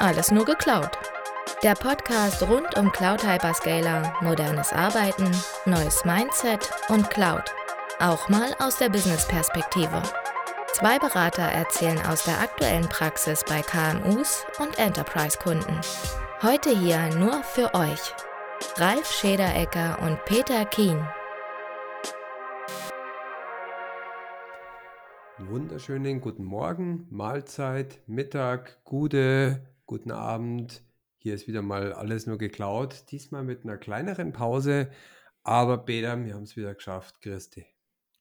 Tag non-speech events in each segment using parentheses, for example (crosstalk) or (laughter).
Alles nur geklaut. Der Podcast rund um Cloud Hyperscaler, modernes Arbeiten, neues Mindset und Cloud. Auch mal aus der Business-Perspektive. Zwei Berater erzählen aus der aktuellen Praxis bei KMUs und Enterprise-Kunden. Heute hier nur für euch. Ralf Schederecker und Peter Kien. Wunderschönen guten Morgen, Mahlzeit, Mittag, gute, guten Abend. Hier ist wieder mal alles nur geklaut. Diesmal mit einer kleineren Pause. Aber Peter, wir haben es wieder geschafft. Christi.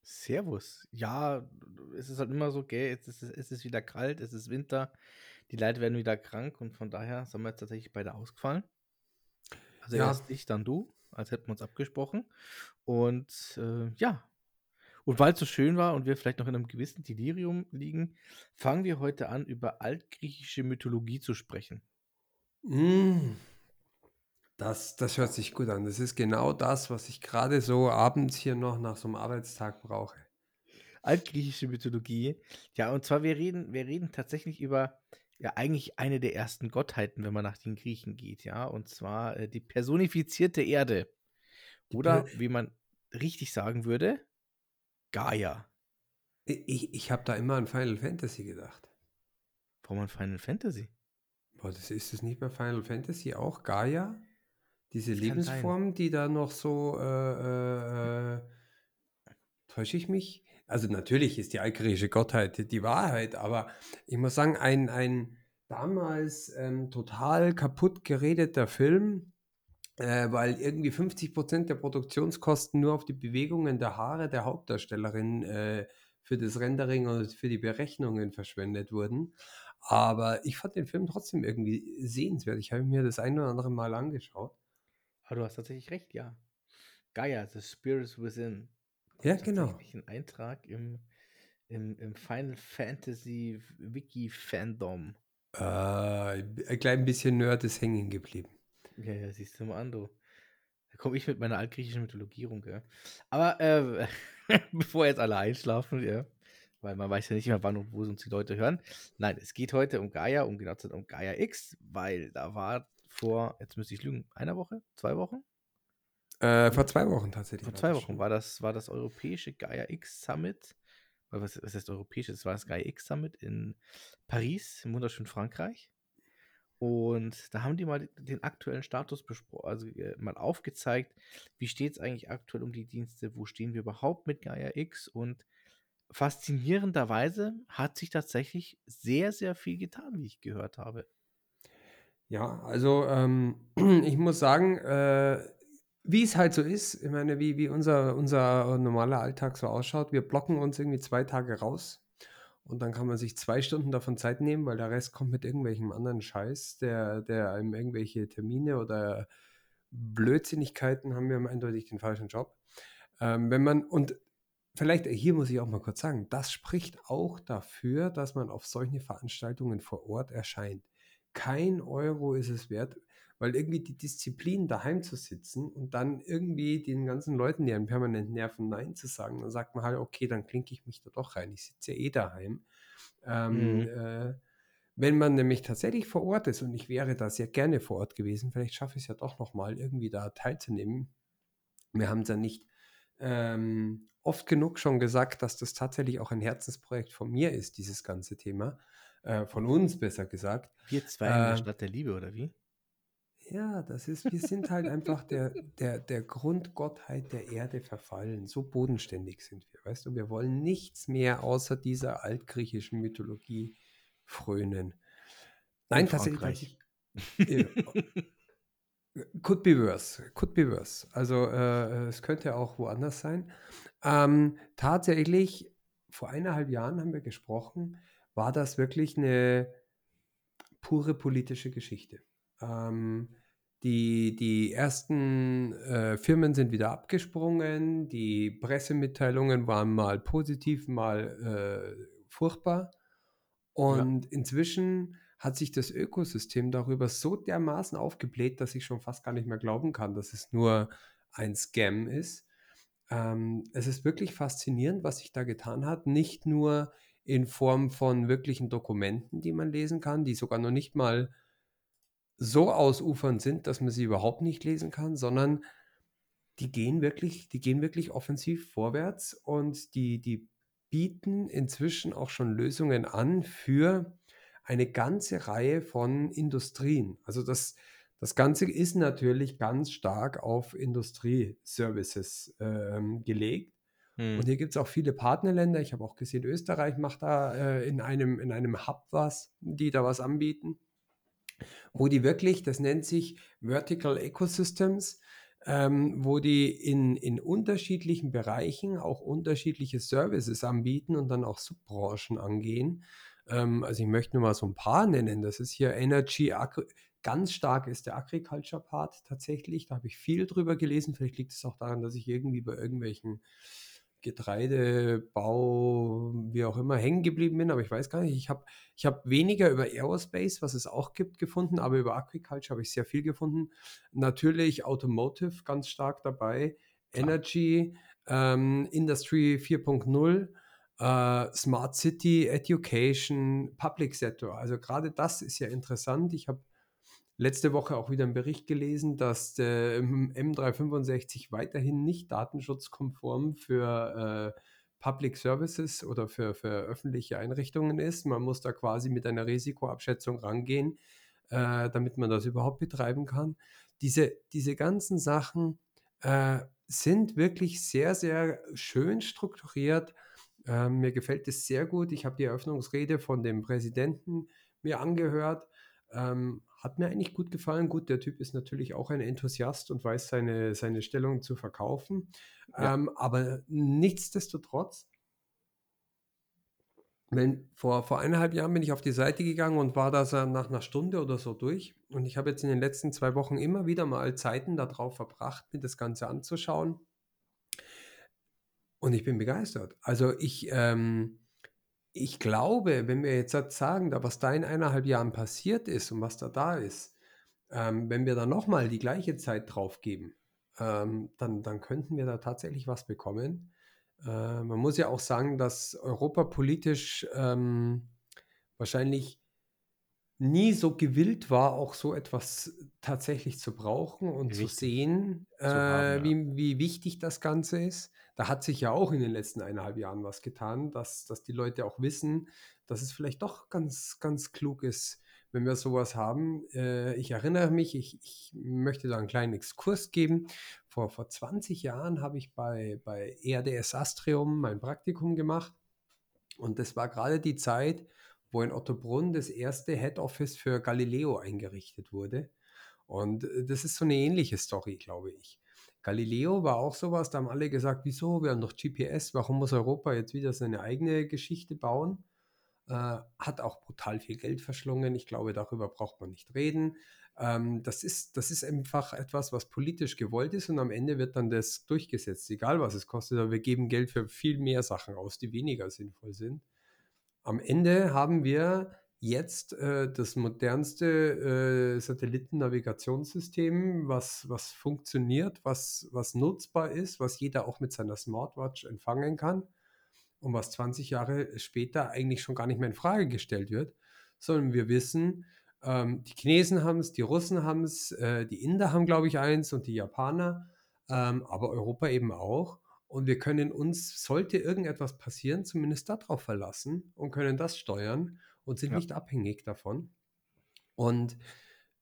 Servus. Ja, es ist halt immer so, gell, es ist, es ist wieder kalt, es ist Winter, die Leute werden wieder krank und von daher sind wir jetzt tatsächlich beide ausgefallen. Also Ja. erst ich, dann du, als hätten wir uns abgesprochen. Und äh, ja, und weil es so schön war und wir vielleicht noch in einem gewissen Delirium liegen, fangen wir heute an, über altgriechische Mythologie zu sprechen. Mm, Das, das hört sich gut an. Das ist genau das, was ich gerade so abends hier noch nach so einem Arbeitstag brauche. Altgriechische Mythologie. Ja, und zwar, wir reden, wir reden tatsächlich über ja eigentlich eine der ersten Gottheiten, wenn man nach den Griechen geht, ja, und zwar äh, die personifizierte Erde. Oder wie man richtig sagen würde, Gaia. Ich, ich habe da immer an Final Fantasy gedacht. Warum an Final Fantasy? Boah, das ist es nicht bei Final Fantasy auch Gaia? Diese Das. Lebensform, die da noch so, äh, äh, äh, täusche ich mich? Also natürlich ist die altgriechische Gottheit die Wahrheit, aber ich muss sagen, ein, ein damals ähm, total kaputt geredeter Film, äh, weil irgendwie 50% der Produktionskosten nur auf die Bewegungen der Haare der Hauptdarstellerin äh, für das Rendering und für die Berechnungen verschwendet wurden. Aber ich fand den Film trotzdem irgendwie sehenswert. Ich habe mir das ein oder andere Mal angeschaut. Aber du hast tatsächlich recht, ja. Gaia, The Spirits Within. Ja, genau. Ein Eintrag im, im, im Final Fantasy Wiki Fandom. Äh, ein klein bisschen Nerd ist hängen geblieben. Ja, ja, siehst du mal an, du. Da komme ich mit meiner altgriechischen Mythologie rum, gell? Aber äh, (laughs) bevor jetzt alle einschlafen, ja, weil man weiß ja nicht mehr, wann und wo uns die Leute hören. Nein, es geht heute um Gaia, um genau zu um Gaia X, weil da war vor, jetzt müsste ich lügen, einer Woche, zwei Wochen? Äh, vor zwei Wochen tatsächlich. Vor zwei Wochen war das, war das europäische Gaia X Summit. Was, was heißt europäisch? Das war das Gaia X Summit in Paris, im wunderschönen Frankreich. Und da haben die mal den aktuellen Status besprochen, also äh, mal aufgezeigt, wie steht es eigentlich aktuell um die Dienste, wo stehen wir überhaupt mit Gaia X? Und faszinierenderweise hat sich tatsächlich sehr, sehr viel getan, wie ich gehört habe. Ja, also ähm, (clears throat) ich muss sagen, äh, wie es halt so ist, ich meine, wie, wie unser, unser normaler Alltag so ausschaut, wir blocken uns irgendwie zwei Tage raus und dann kann man sich zwei Stunden davon Zeit nehmen, weil der Rest kommt mit irgendwelchem anderen Scheiß, der, der einem irgendwelche Termine oder Blödsinnigkeiten haben wir eindeutig den falschen Job. Ähm, wenn man, und vielleicht hier muss ich auch mal kurz sagen, das spricht auch dafür, dass man auf solche Veranstaltungen vor Ort erscheint kein Euro ist es wert, weil irgendwie die Disziplin daheim zu sitzen und dann irgendwie den ganzen Leuten, die einen permanent nerven, Nein zu sagen, dann sagt man halt, okay, dann klinke ich mich da doch rein. Ich sitze ja eh daheim. Ähm, Mhm. äh, wenn man nämlich tatsächlich vor Ort ist und ich wäre da sehr gerne vor Ort gewesen, vielleicht schaffe ich es ja doch nochmal irgendwie da teilzunehmen. Wir haben es ja nicht ähm, oft genug schon gesagt, dass das tatsächlich auch ein Herzensprojekt von mir ist, dieses ganze Thema. Äh, von uns besser gesagt. Wir zwei in der Äh, Stadt der Liebe, oder wie? Ja, das ist, wir sind halt einfach der, der, der Grundgottheit der Erde verfallen. So bodenständig sind wir, weißt du? Wir wollen nichts mehr außer dieser altgriechischen Mythologie frönen. Nein, In tatsächlich. Ja, Could be worse. Could be worse. Also äh, es könnte auch woanders sein. Ähm, tatsächlich, vor eineinhalb Jahren haben wir gesprochen, war das wirklich eine pure politische Geschichte. Ähm, die, die ersten äh, Firmen sind wieder abgesprungen, die Pressemitteilungen waren mal positiv, mal äh, furchtbar. Und inzwischen hat sich das Ökosystem darüber so dermaßen aufgebläht, dass ich schon fast gar nicht mehr glauben kann, dass es nur ein Scam ist. Ähm, es ist wirklich faszinierend, was sich da getan hat. Nicht nur in Form von wirklichen Dokumenten, die man lesen kann, die sogar noch nicht mal so ausufernd sind, dass man sie überhaupt nicht lesen kann, sondern die gehen wirklich, die gehen wirklich offensiv vorwärts und die, die bieten inzwischen auch schon Lösungen an für eine ganze Reihe von Industrien. Also das, das Ganze ist natürlich ganz stark auf Industrieservices ähm, gelegt. Und Hm. hier gibt es auch viele Partnerländer. Ich habe auch gesehen, Österreich macht da äh, in einem, in einem Hub was, die da was anbieten, wo die wirklich, das nennt sich Vertical Ecosystems, ähm, wo die in, in unterschiedlichen Bereichen auch unterschiedliche Services anbieten und dann auch Subbranchen angehen. Ähm, also ich möchte nur mal so ein paar nennen. Das ist hier Energy, Agri ganz stark ist der Agriculture-Part tatsächlich. Da habe ich viel drüber gelesen. Vielleicht liegt es auch daran, dass ich irgendwie bei irgendwelchen Getreidebau, wie auch immer, hängen geblieben bin, aber ich weiß gar nicht. Ich habe ich hab weniger über Aerospace, was es auch gibt, gefunden, aber über Agriculture habe ich sehr viel gefunden. Natürlich Automotive ganz stark dabei. Energy, ähm, Industry 4.0, äh, Smart City, Education, Public Sector. Also gerade das ist ja interessant. Ich habe letzte Woche auch wieder einen Bericht gelesen, dass der M365 weiterhin nicht datenschutzkonform für äh, Public Services oder für, für öffentliche Einrichtungen ist. Man muss da quasi mit einer Risikoabschätzung rangehen, äh, damit man das überhaupt betreiben kann. Diese, diese ganzen Sachen äh, sind wirklich sehr, sehr schön strukturiert. Äh, mir gefällt es sehr gut. Ich habe die Eröffnungsrede von dem Präsidenten mir angehört. Ähm, hat mir eigentlich gut gefallen. Gut, der Typ ist natürlich auch ein Enthusiast und weiß seine, seine Stellung zu verkaufen. Ja. Ähm, aber nichtsdestotrotz, wenn, vor, vor eineinhalb Jahren bin ich auf die Seite gegangen und war da nach einer Stunde oder so durch. Und ich habe jetzt in den letzten zwei Wochen immer wieder mal Zeiten darauf verbracht, mir das Ganze anzuschauen. Und ich bin begeistert. Also ich, ähm, ich glaube, wenn wir jetzt halt sagen, da was da in eineinhalb Jahren passiert ist und was da da ist, ähm, wenn wir da nochmal die gleiche Zeit drauf geben, ähm, dann, dann könnten wir da tatsächlich was bekommen. Äh, man muss ja auch sagen, dass Europa politisch ähm, wahrscheinlich nie so gewillt war, auch so etwas tatsächlich zu brauchen und zu Richtig. sehen, Zu haben, äh, ja. wie, wie wichtig das Ganze ist. Da hat sich ja auch in den letzten eineinhalb Jahren was getan, dass, dass die Leute auch wissen, dass es vielleicht doch ganz, ganz klug ist, wenn wir sowas haben. Äh, ich erinnere mich, ich, ich möchte da einen kleinen Exkurs geben. Vor, vor 20 Jahren habe ich bei, bei ERDS Astrium mein Praktikum gemacht. Und das war gerade die Zeit, wo in Ottobrunn das erste Head Office für Galileo eingerichtet wurde. Und äh, das ist so eine ähnliche Story, glaube ich. Galileo war auch sowas, da haben alle gesagt, wieso, wir haben doch GPS, warum muss Europa jetzt wieder seine eigene Geschichte bauen? Äh, hat auch brutal viel Geld verschlungen. Ich glaube, darüber braucht man nicht reden. Ähm, das, ist, das ist einfach etwas, was politisch gewollt ist und am Ende wird dann das durchgesetzt, egal was es kostet. Aber wir geben Geld für viel mehr Sachen aus, die weniger sinnvoll sind. Am Ende haben wir jetzt äh, das modernste äh, Satellitennavigationssystem, was, was funktioniert, was, was nutzbar ist, was jeder auch mit seiner Smartwatch empfangen kann und was 20 Jahre später eigentlich schon gar nicht mehr in Frage gestellt wird, sondern wir wissen, ähm, die Chinesen haben es, die Russen haben es, äh, die Inder haben, glaube ich, eins und die Japaner, ähm, aber Europa eben auch. Und wir können uns, sollte irgendetwas passieren, zumindest darauf verlassen und können das steuern und sind Ja. nicht abhängig davon. Und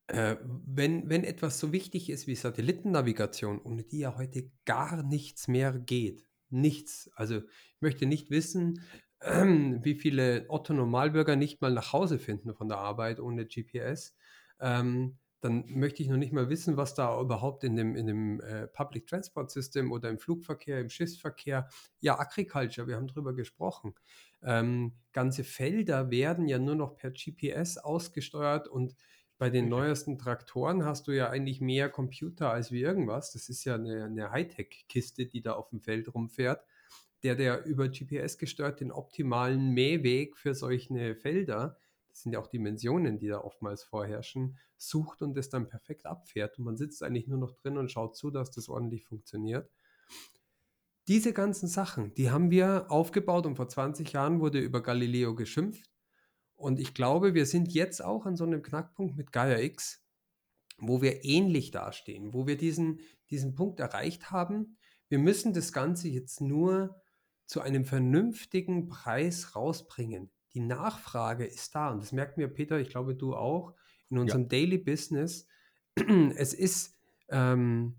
äh, wenn, wenn etwas so wichtig ist wie Satellitennavigation, ohne die ja heute gar nichts mehr geht, nichts. Also ich möchte nicht wissen, (clears throat) wie viele Otto-Normalbürger nicht mal nach Hause finden von der Arbeit ohne GPS. Ähm, dann möchte ich noch nicht mal wissen, was da überhaupt in dem, in dem äh, Public Transport System oder im Flugverkehr, im Schiffsverkehr, ja, Agriculture, wir haben drüber gesprochen. Ähm, ganze Felder werden ja nur noch per GPS ausgesteuert und bei den neuesten Traktoren hast du ja eigentlich mehr Computer als wie irgendwas. Das ist ja eine, eine Hightech-Kiste, die da auf dem Feld rumfährt, der, der über GPS gesteuert den optimalen Mähweg für solche Felder, sind ja auch Dimensionen, die da oftmals vorherrschen, sucht und das dann perfekt abfährt. Und man sitzt eigentlich nur noch drin und schaut zu, dass das ordentlich funktioniert. Diese ganzen Sachen, die haben wir aufgebaut und vor 20 Jahren wurde über Galileo geschimpft. Und ich glaube, wir sind jetzt auch an so einem Knackpunkt mit Gaia X, wo wir ähnlich dastehen, wo wir diesen, diesen Punkt erreicht haben. Wir müssen das Ganze jetzt nur zu einem vernünftigen Preis rausbringen. Die Nachfrage ist da und das merken wir, Peter, ich glaube du auch, in unserem ja. Daily Business. (clears throat) Es ist ähm,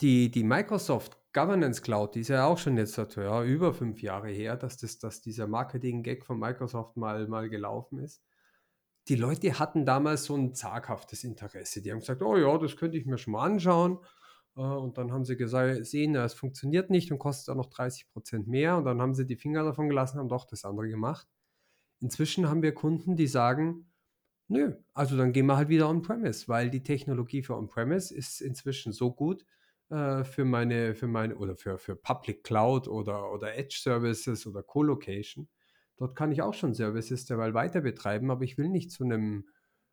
die, die Microsoft Governance Cloud, die ist ja auch schon jetzt ja, über fünf Jahre her, dass, das, dass dieser Marketing-Gag von Microsoft mal, mal gelaufen ist. Die Leute hatten damals so ein zaghaftes Interesse. Die haben gesagt, oh ja, das könnte ich mir schon mal anschauen. Äh, und dann haben sie gesehen, es funktioniert nicht und kostet auch noch 30 Prozent mehr. Und dann haben sie die Finger davon gelassen, haben doch das andere gemacht. Inzwischen haben wir Kunden, die sagen, nö, also dann gehen wir halt wieder on-premise, weil die Technologie für on-premise ist inzwischen so gut, äh, für meine, für meine oder für, für Public Cloud oder, oder Edge Services oder Co-Location. Dort kann ich auch schon Services derweil weiter betreiben, aber ich will nicht zu einem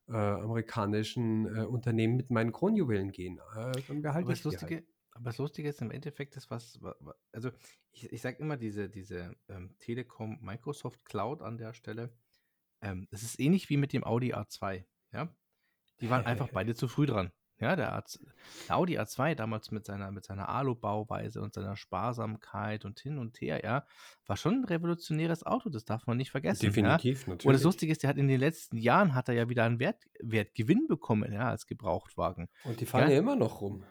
äh, amerikanischen äh, Unternehmen mit meinen Kronjuwelen gehen. Äh, dann behalte aber ich das Lustige, halt. Aber das Lustige ist im Endeffekt, das was, also ich, ich sage immer diese, diese ähm, Telekom Microsoft Cloud an der Stelle, ähm, es ist ähnlich wie mit dem Audi A2, ja. Die waren einfach (laughs) beide zu früh dran. Ja, der, A, der Audi A2 damals mit seiner, mit seiner Alu-Bauweise und seiner Sparsamkeit und hin und her, ja, war schon ein revolutionäres Auto, das darf man nicht vergessen. Definitiv, ja? natürlich. Und das Lustige ist, der hat in den letzten Jahren hat er ja wieder einen Wert, Wertgewinn bekommen, ja, als Gebrauchtwagen. Und die fahren ja, ja immer noch rum.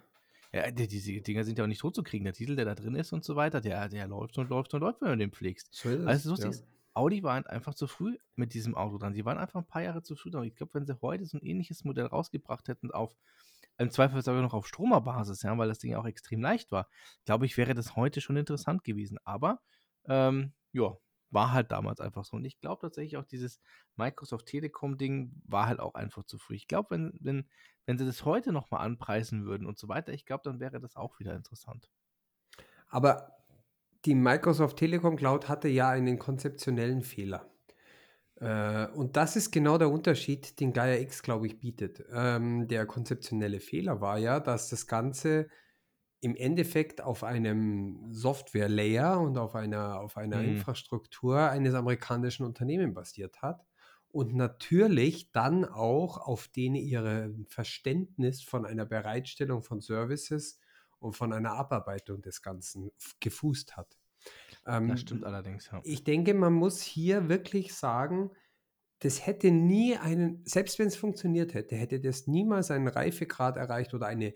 Ja, die, diese Dinger sind ja auch nicht tot zu kriegen. Der Titel, der da drin ist und so weiter, der, der läuft und läuft und läuft, wenn du den pflegst. So ist. Also, lustig ja. ist, Audi war halt einfach zu früh mit diesem Auto dran. Sie waren einfach ein paar Jahre zu früh dran. Ich glaube, wenn sie heute so ein ähnliches Modell rausgebracht hätten auf im Zweifel sogar noch auf Stromerbasis, ja, weil das Ding ja auch extrem leicht war, glaube ich, wäre das heute schon interessant gewesen. Aber ähm, ja, war halt damals einfach so. Und ich glaube tatsächlich auch dieses Microsoft Telekom-Ding war halt auch einfach zu früh. Ich glaube, wenn, wenn, wenn sie das heute nochmal anpreisen würden und so weiter, ich glaube, dann wäre das auch wieder interessant. Aber die Microsoft Telekom Cloud hatte ja einen konzeptionellen Fehler. Äh, und das ist genau der Unterschied, den Gaia X, glaube ich, bietet. Ähm, der konzeptionelle Fehler war ja, dass das Ganze im Endeffekt auf einem Software-Layer und auf einer, auf einer mhm. Infrastruktur eines amerikanischen Unternehmens basiert hat und natürlich dann auch auf denen ihre Verständnis von einer Bereitstellung von Services und von einer Abarbeitung des Ganzen gefußt hat. Ähm, das stimmt allerdings, ja. Ich denke, man muss hier wirklich sagen, das hätte nie einen, selbst wenn es funktioniert hätte, hätte das niemals einen Reifegrad erreicht oder eine,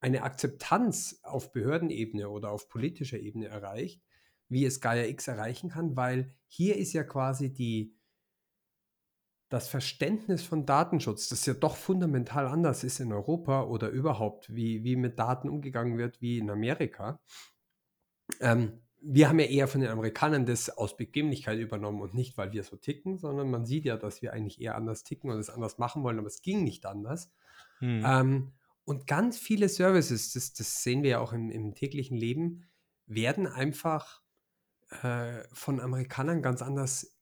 eine Akzeptanz auf Behördenebene oder auf politischer Ebene erreicht, wie es Gaia X erreichen kann, weil hier ist ja quasi die, das Verständnis von Datenschutz, das ja doch fundamental anders ist in Europa oder überhaupt, wie, wie mit Daten umgegangen wird wie in Amerika, ähm, wir haben ja eher von den Amerikanern das aus Bequemlichkeit übernommen und nicht, weil wir so ticken, sondern man sieht ja, dass wir eigentlich eher anders ticken und es anders machen wollen, aber es ging nicht anders. Hm. Ähm, und ganz viele Services, das, das, sehen wir ja auch im, im täglichen Leben, werden einfach äh, von Amerikanern ganz anders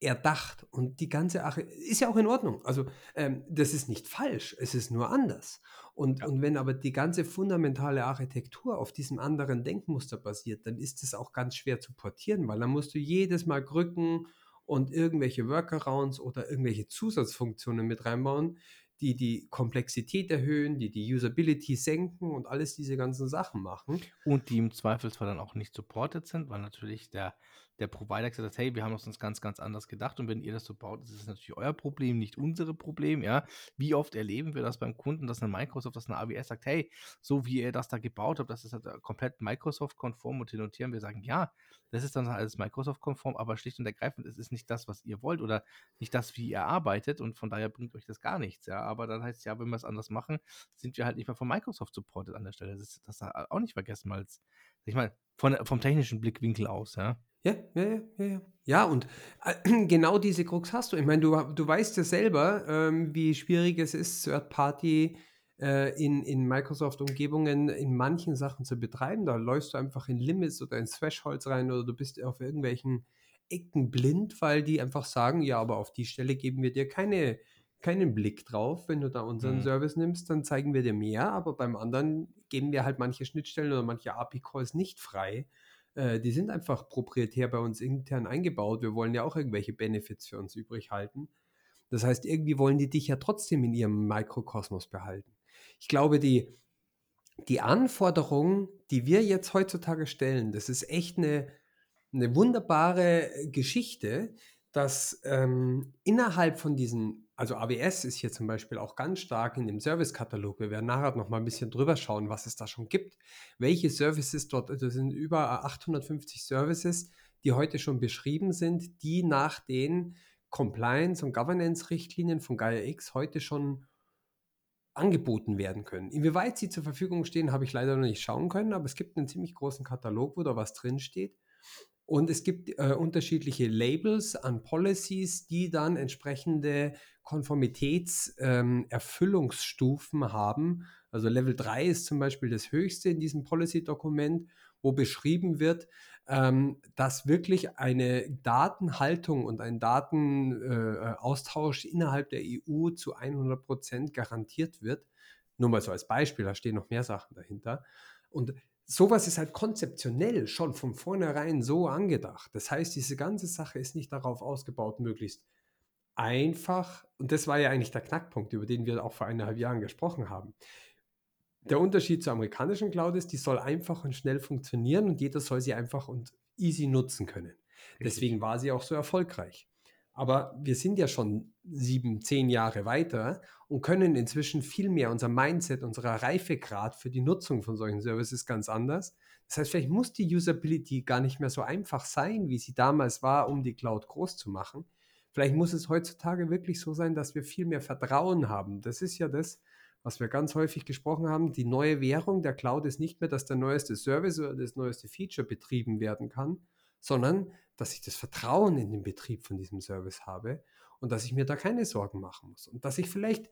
erdacht. Und die ganze Arche ist ja auch in Ordnung. Also ähm, das ist nicht falsch, es ist nur anders. Und, ja. und wenn aber die ganze fundamentale Architektur auf diesem anderen Denkmuster basiert, dann ist es auch ganz schwer zu portieren, weil dann musst du jedes Mal Krücken und irgendwelche Workarounds oder irgendwelche Zusatzfunktionen mit reinbauen, die die Komplexität erhöhen, die die Usability senken und alles diese ganzen Sachen machen. Und die im Zweifelsfall dann auch nicht supported sind, weil natürlich der der Provider gesagt hat, hey, wir haben uns ganz, ganz anders gedacht und wenn ihr das so baut, ist es natürlich euer Problem, nicht unsere Problem, ja. Wie oft erleben wir das beim Kunden, dass eine Microsoft, dass eine AWS sagt, hey, so wie ihr das da gebaut habt, das ist halt äh, komplett Microsoft-konform und hin und her und wir sagen, ja, das ist dann alles Microsoft-konform, aber schlicht und ergreifend, es ist nicht das, was ihr wollt oder nicht das, wie ihr arbeitet und von daher bringt euch das gar nichts, ja. Aber dann heißt es ja, wenn wir es anders machen, sind wir halt nicht mehr von Microsoft supported an der Stelle. Das ist das auch nicht vergessen, weil es, ich meine, von, vom technischen Blickwinkel aus, ja. Ja, ja, ja, ja, ja. Ja, und äh, (clears throat) genau diese Krux hast du. Ich meine, du, du weißt ja selber, ähm, wie schwierig es ist, Third Party äh, in, in Microsoft-Umgebungen in manchen Sachen zu betreiben. Da läufst du einfach in Limits oder in Thresholds rein oder du bist auf irgendwelchen Ecken blind, weil die einfach sagen, ja, aber auf die Stelle geben wir dir keine, keinen Blick drauf. Wenn du da unseren mhm. Service nimmst, dann zeigen wir dir mehr, aber beim anderen geben wir halt manche Schnittstellen oder manche API-Calls nicht frei. Äh, die sind einfach proprietär bei uns intern eingebaut. Wir wollen ja auch irgendwelche Benefits für uns übrig halten. Das heißt, irgendwie wollen die dich ja trotzdem in ihrem Mikrokosmos behalten. Ich glaube, die, die Anforderungen, die wir jetzt heutzutage stellen, das ist echt eine, eine wunderbare Geschichte, dass ähm, innerhalb von diesen, also AWS ist hier zum Beispiel auch ganz stark in dem Servicekatalog. Wir werden nachher noch mal ein bisschen drüber schauen, was es da schon gibt. Welche Services dort, das sind über 850 Services, die heute schon beschrieben sind, die nach den Compliance- und Governance-Richtlinien von Gaia X heute schon angeboten werden können. Inwieweit sie zur Verfügung stehen, habe ich leider noch nicht schauen können, aber es gibt einen ziemlich großen Katalog, wo da was drinsteht. Und es gibt äh, unterschiedliche Labels an Policies, die dann entsprechende Konformitätserfüllungsstufen ähm, haben. Also Level 3 ist zum Beispiel das höchste in diesem Policy-Dokument, wo beschrieben wird, ähm, dass wirklich eine Datenhaltung und ein Datenaustausch äh, innerhalb der EU zu 100 Prozent garantiert wird. Nur mal so als Beispiel, da stehen noch mehr Sachen dahinter. Und sowas ist halt konzeptionell schon von vornherein so angedacht. Das heißt, diese ganze Sache ist nicht darauf ausgebaut, möglichst einfach, und das war ja eigentlich der Knackpunkt, über den wir auch vor eineinhalb Jahren gesprochen haben, der Unterschied zur amerikanischen Cloud ist, die soll einfach und schnell funktionieren und jeder soll sie einfach und easy nutzen können. Deswegen war sie auch so erfolgreich. Aber wir sind ja schon sieben, zehn Jahre weiter und können inzwischen viel mehr unser Mindset, unserer Reifegrad für die Nutzung von solchen Services ganz anders. Das heißt, vielleicht muss die Usability gar nicht mehr so einfach sein, wie sie damals war, um die Cloud groß zu machen. Vielleicht muss es heutzutage wirklich so sein, dass wir viel mehr Vertrauen haben. Das ist ja das, was wir ganz häufig gesprochen haben, die neue Währung der Cloud ist nicht mehr, dass der neueste Service oder das neueste Feature betrieben werden kann, sondern dass ich das Vertrauen in den Betrieb von diesem Service habe und dass ich mir da keine Sorgen machen muss und dass ich vielleicht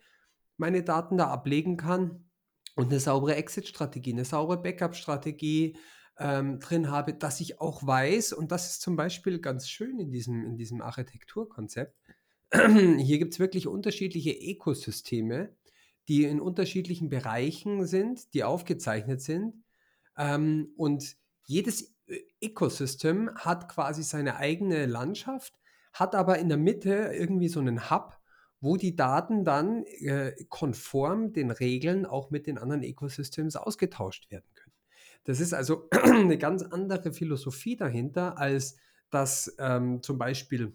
meine Daten da ablegen kann und eine saubere Exit-Strategie, eine saubere Backup-Strategie ähm, drin habe, dass ich auch weiß, und das ist zum Beispiel ganz schön in diesem, in diesem Architekturkonzept, (clears throat) hier gibt es wirklich unterschiedliche Ökosysteme, die in unterschiedlichen Bereichen sind, die aufgezeichnet sind. Ähm, und jedes Ecosystem hat quasi seine eigene Landschaft, hat aber in der Mitte irgendwie so einen Hub, wo die Daten dann äh, konform den Regeln auch mit den anderen Ecosystems ausgetauscht werden. Das ist also (clears throat) eine ganz andere Philosophie dahinter, als dass ähm, zum Beispiel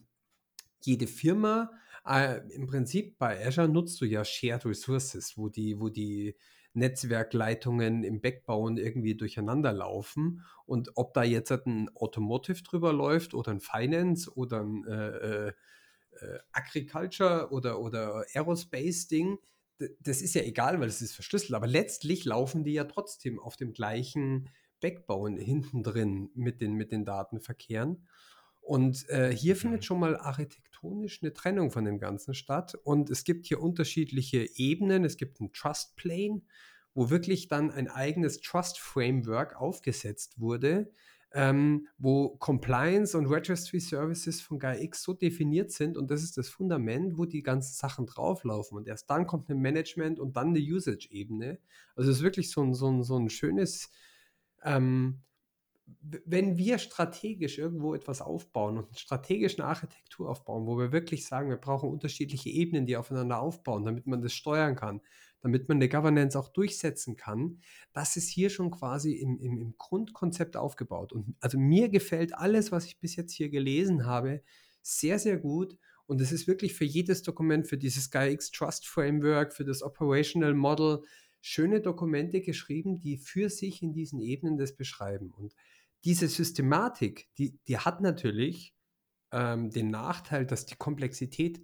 jede Firma äh, Im Prinzip bei Azure nutzt du ja Shared Resources, wo die, wo die Netzwerkleitungen im Backbone irgendwie durcheinander laufen. Und ob da jetzt ein Automotive drüber läuft oder ein Finance oder ein äh, äh, äh Agriculture oder, oder Aerospace-Ding, das ist ja egal, weil es ist verschlüsselt. Aber letztlich laufen die ja trotzdem auf dem gleichen Backbone hinten drin mit den, mit den Datenverkehren. Und äh, hier findet mhm. schon mal architektonisch eine Trennung von dem Ganzen statt. Und es gibt hier unterschiedliche Ebenen. Es gibt ein Trust Plane, wo wirklich dann ein eigenes Trust Framework aufgesetzt wurde, ähm, wo Compliance und Registry Services von GaiaX so definiert sind. Und das ist das Fundament, wo die ganzen Sachen drauflaufen. Und erst dann kommt ein Management und dann eine Usage-Ebene. Also es ist wirklich so ein, so ein, so ein schönes ähm, wenn wir strategisch irgendwo etwas aufbauen und eine strategische Architektur aufbauen, wo wir wirklich sagen, wir brauchen unterschiedliche Ebenen, die aufeinander aufbauen, damit man das steuern kann, damit man eine Governance auch durchsetzen kann, das ist hier schon quasi im, im, im Grundkonzept aufgebaut. Und also mir gefällt alles, was ich bis jetzt hier gelesen habe, sehr, sehr gut. Und es ist wirklich für jedes Dokument, für dieses SkyX Trust Framework, für das Operational Model, schöne Dokumente geschrieben, die für sich in diesen Ebenen das beschreiben. Und diese Systematik, die, die hat natürlich ähm, den Nachteil, dass die Komplexität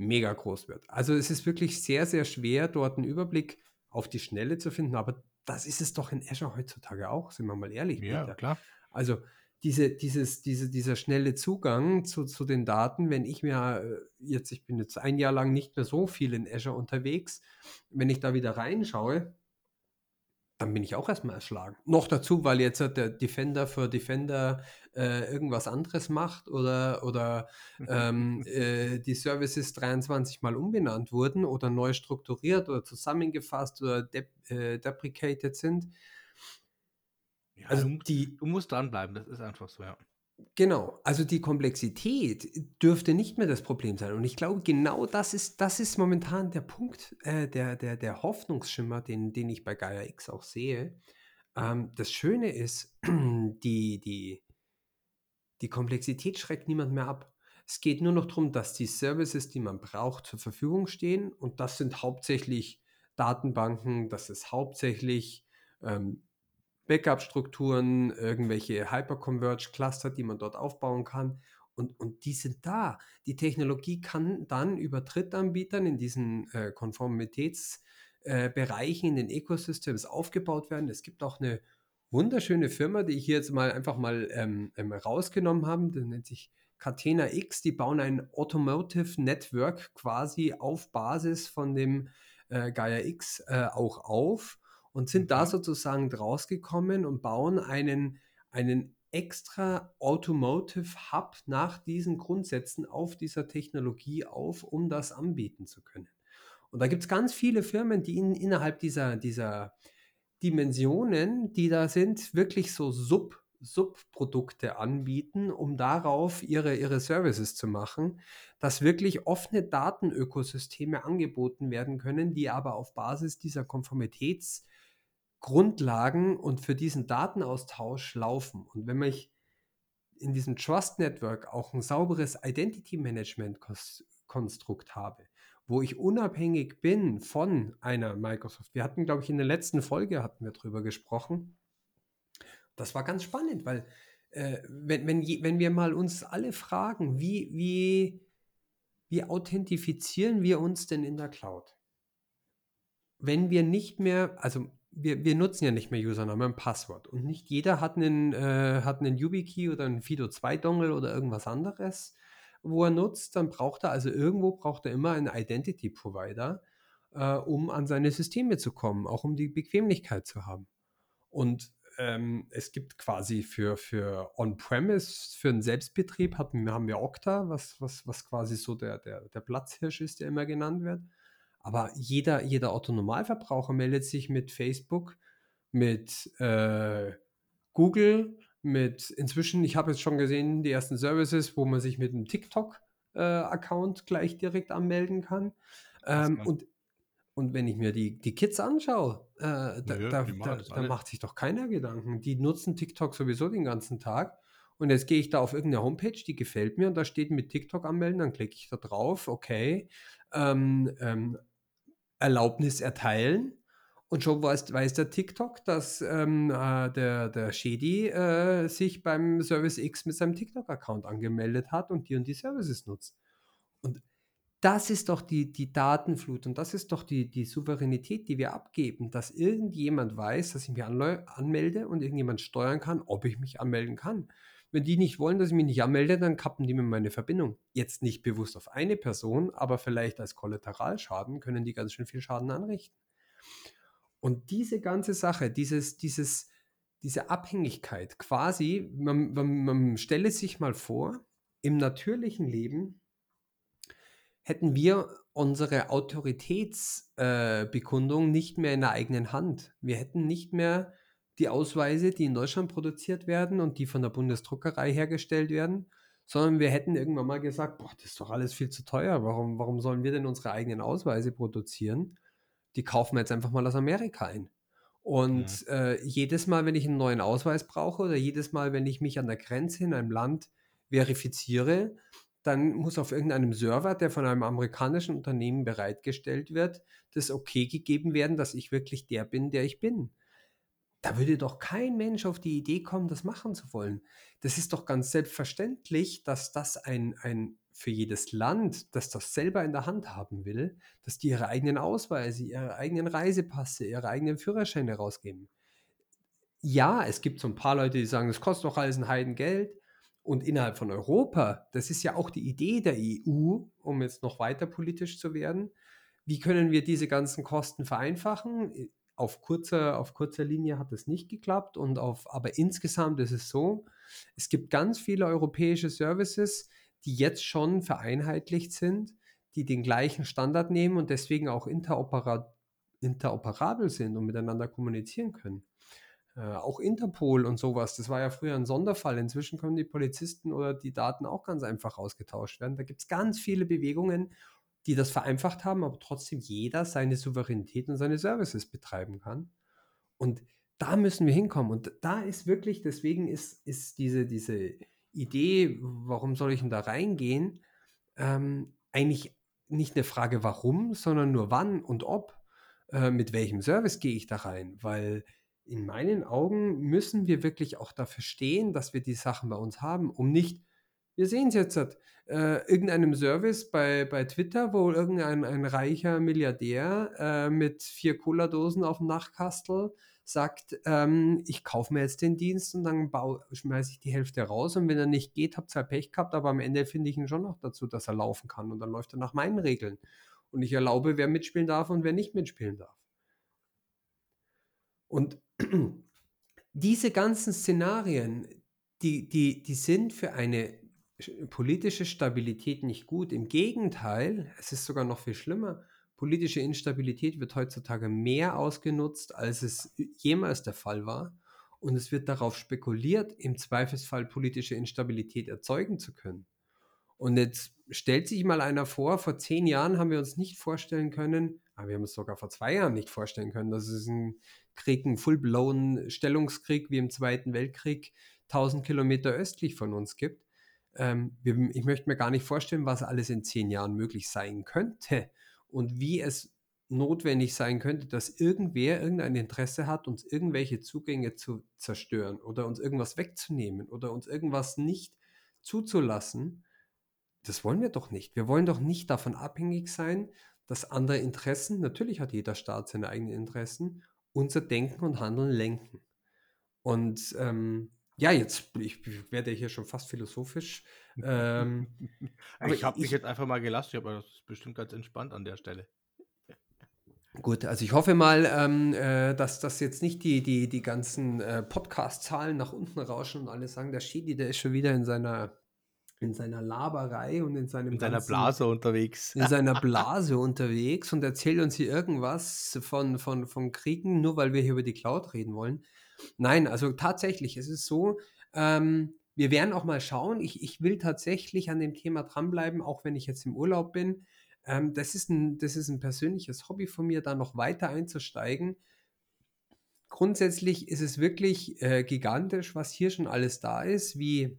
mega groß wird. Also es ist wirklich sehr, sehr schwer, dort einen Überblick auf die Schnelle zu finden, aber das ist es doch in Azure heutzutage auch, sind wir mal ehrlich. Ja, Peter. klar. Also diese, dieses, diese, dieser schnelle Zugang zu, zu den Daten, wenn ich mir äh, jetzt, ich bin jetzt ein Jahr lang nicht mehr so viel in Azure unterwegs, wenn ich da wieder reinschaue, dann bin ich auch erstmal erschlagen. Noch dazu, weil jetzt der Defender für Defender äh, irgendwas anderes macht oder, oder ähm, äh, die Services 23 Mal umbenannt wurden oder neu strukturiert oder zusammengefasst oder dep äh, deprecated sind. Ja, also die, du musst dranbleiben, das ist einfach so, ja. Genau, also die Komplexität dürfte nicht mehr das Problem sein. Und ich glaube, genau das ist, das ist momentan der Punkt, äh, der, der, der Hoffnungsschimmer, den, den ich bei Gaia X auch sehe. Ähm, das Schöne ist, (clears throat) die, die, die Komplexität schreckt niemand mehr ab. Es geht nur noch darum, dass die Services, die man braucht, zur Verfügung stehen. Und das sind hauptsächlich Datenbanken, das ist hauptsächlich ähm, Backup-Strukturen, irgendwelche Hyperconverged-Cluster, die man dort aufbauen kann. Und, und die sind da. Die Technologie kann dann über Drittanbietern in diesen äh, Konformitätsbereichen, äh, in den Ecosystems aufgebaut werden. Es gibt auch eine wunderschöne Firma, die ich hier jetzt mal einfach mal ähm, ähm, rausgenommen habe. Das nennt sich Catena X. Die bauen ein Automotive Network quasi auf Basis von dem äh, Gaia X äh, auch auf und sind da sozusagen draus gekommen und bauen einen, einen extra Automotive Hub nach diesen Grundsätzen auf dieser Technologie auf, um das anbieten zu können. Und da gibt es ganz viele Firmen, die in, innerhalb dieser, dieser Dimensionen, die da sind, wirklich so Sub, Subprodukte anbieten, um darauf ihre, ihre Services zu machen, dass wirklich offene Datenökosysteme angeboten werden können, die aber auf Basis dieser Konformitäts- Grundlagen und für diesen Datenaustausch laufen. Und wenn ich in diesem Trust Network auch ein sauberes Identity Management Konstrukt habe, wo ich unabhängig bin von einer Microsoft. Wir hatten, glaube ich, in der letzten Folge hatten wir darüber gesprochen. Das war ganz spannend, weil äh, wenn, wenn, wenn wir mal uns alle fragen, wie, wie, wie authentifizieren wir uns denn in der Cloud? Wenn wir nicht mehr, also wir, wir nutzen ja nicht mehr Username und Passwort. Und nicht jeder hat einen, äh, hat einen YubiKey oder einen Fido2-Dongle oder irgendwas anderes, wo er nutzt. Dann braucht er, also irgendwo braucht er immer einen Identity-Provider, äh, um an seine Systeme zu kommen, auch um die Bequemlichkeit zu haben. Und ähm, es gibt quasi für, für On-Premise, für einen Selbstbetrieb, hatten, haben wir Okta, was, was, was quasi so der, der, der Platzhirsch ist, der immer genannt wird. Aber jeder, jeder Autonormalverbraucher meldet sich mit Facebook, mit äh, Google, mit inzwischen, ich habe jetzt schon gesehen, die ersten Services, wo man sich mit einem TikTok-Account äh, gleich direkt anmelden kann. Ähm, und, und wenn ich mir die, die Kids anschaue, äh, da, ja, da, da, da macht sich doch keiner Gedanken. Die nutzen TikTok sowieso den ganzen Tag. Und jetzt gehe ich da auf irgendeine Homepage, die gefällt mir und da steht mit TikTok anmelden, dann klicke ich da drauf, okay. Ähm, ähm, Erlaubnis erteilen. Und schon weiß, weiß der TikTok, dass ähm, äh, der, der Shady äh, sich beim Service X mit seinem TikTok-Account angemeldet hat und die und die Services nutzt. Und das ist doch die, die Datenflut und das ist doch die, die Souveränität, die wir abgeben, dass irgendjemand weiß, dass ich mich anmelde und irgendjemand steuern kann, ob ich mich anmelden kann. Wenn die nicht wollen, dass ich mich nicht anmelde, dann kappen die mir meine Verbindung. Jetzt nicht bewusst auf eine Person, aber vielleicht als Kollateralschaden können die ganz schön viel Schaden anrichten. Und diese ganze Sache, dieses, dieses, diese Abhängigkeit, quasi, man, man, man stelle sich mal vor, im natürlichen Leben hätten wir unsere Autoritätsbekundung äh, nicht mehr in der eigenen Hand. Wir hätten nicht mehr die Ausweise, die in Deutschland produziert werden und die von der Bundesdruckerei hergestellt werden, sondern wir hätten irgendwann mal gesagt, boah, das ist doch alles viel zu teuer. Warum, warum sollen wir denn unsere eigenen Ausweise produzieren? Die kaufen wir jetzt einfach mal aus Amerika ein. Und ja. äh, jedes Mal, wenn ich einen neuen Ausweis brauche oder jedes Mal, wenn ich mich an der Grenze in einem Land verifiziere, dann muss auf irgendeinem Server, der von einem amerikanischen Unternehmen bereitgestellt wird, das okay gegeben werden, dass ich wirklich der bin, der ich bin. Da würde doch kein Mensch auf die Idee kommen, das machen zu wollen. Das ist doch ganz selbstverständlich, dass das ein, ein für jedes Land, das das selber in der Hand haben will, dass die ihre eigenen Ausweise, ihre eigenen Reisepasse, ihre eigenen Führerscheine rausgeben. Ja, es gibt so ein paar Leute, die sagen, das kostet doch alles ein Heidengeld. Und innerhalb von Europa, das ist ja auch die Idee der EU, um jetzt noch weiter politisch zu werden, wie können wir diese ganzen Kosten vereinfachen? Auf kurzer, auf kurzer Linie hat es nicht geklappt und auf, aber insgesamt ist es so, es gibt ganz viele europäische Services, die jetzt schon vereinheitlicht sind, die den gleichen Standard nehmen und deswegen auch interopera interoperabel sind und miteinander kommunizieren können. Äh, auch Interpol und sowas, das war ja früher ein Sonderfall. Inzwischen können die Polizisten oder die Daten auch ganz einfach ausgetauscht werden. Da gibt es ganz viele Bewegungen, die das vereinfacht haben, aber trotzdem jeder seine Souveränität und seine Services betreiben kann. Und da müssen wir hinkommen. Und da ist wirklich, deswegen ist, ist diese, diese Idee, warum soll ich denn da reingehen, ähm, eigentlich nicht eine Frage warum, sondern nur wann und ob, äh, mit welchem Service gehe ich da rein. Weil in meinen Augen müssen wir wirklich auch dafür stehen, dass wir die Sachen bei uns haben, um nicht, wir sehen es jetzt, äh, irgendeinem Service bei, bei Twitter, wo irgendein ein reicher Milliardär äh, mit vier Cola-Dosen auf dem Nachtkastel sagt, ähm, ich kaufe mir jetzt den Dienst und dann schmeiße ich die Hälfte raus und wenn er nicht geht, habt ihr halt Pech gehabt, aber am Ende finde ich ihn schon noch dazu, dass er laufen kann und dann läuft er nach meinen Regeln. Und ich erlaube, wer mitspielen darf und wer nicht mitspielen darf. Und (clears throat) diese ganzen Szenarien, die, die, die sind für eine politische Stabilität nicht gut. Im Gegenteil, es ist sogar noch viel schlimmer. Politische Instabilität wird heutzutage mehr ausgenutzt, als es jemals der Fall war. Und es wird darauf spekuliert, im Zweifelsfall politische Instabilität erzeugen zu können. Und jetzt stellt sich mal einer vor, vor zehn Jahren haben wir uns nicht vorstellen können, aber wir haben es sogar vor zwei Jahren nicht vorstellen können, dass es einen Krieg, einen full-blown Stellungskrieg wie im Zweiten Weltkrieg 1000 Kilometer östlich von uns gibt. Ähm, ich möchte mir gar nicht vorstellen, was alles in zehn Jahren möglich sein könnte und wie es notwendig sein könnte, dass irgendwer irgendein Interesse hat, uns irgendwelche Zugänge zu zerstören oder uns irgendwas wegzunehmen oder uns irgendwas nicht zuzulassen. Das wollen wir doch nicht. Wir wollen doch nicht davon abhängig sein, dass andere Interessen, natürlich hat jeder Staat seine eigenen Interessen, unser Denken und Handeln lenken. Und ähm, ja, jetzt ich werde hier schon fast philosophisch. (laughs) Ähm, ich habe mich jetzt einfach mal gelassen, aber das ist bestimmt ganz entspannt an der Stelle. Gut, also ich hoffe mal, ähm, äh, dass das jetzt nicht die, die, die ganzen äh, Podcast-Zahlen nach unten rauschen und alle sagen, der Schidi, der ist schon wieder in seiner, in seiner Laberei und in seinem in seiner Blase unterwegs. In seiner (laughs) Blase unterwegs und erzählt uns hier irgendwas von, von, von Kriegen, nur weil wir hier über die Cloud reden wollen. Nein, also tatsächlich, es ist so, ähm, wir werden auch mal schauen. Ich, ich will tatsächlich an dem Thema dranbleiben, auch wenn ich jetzt im Urlaub bin. Ähm, das, ist ein, das ist ein persönliches Hobby von mir, da noch weiter einzusteigen. Grundsätzlich ist es wirklich äh, gigantisch, was hier schon alles da ist, wie,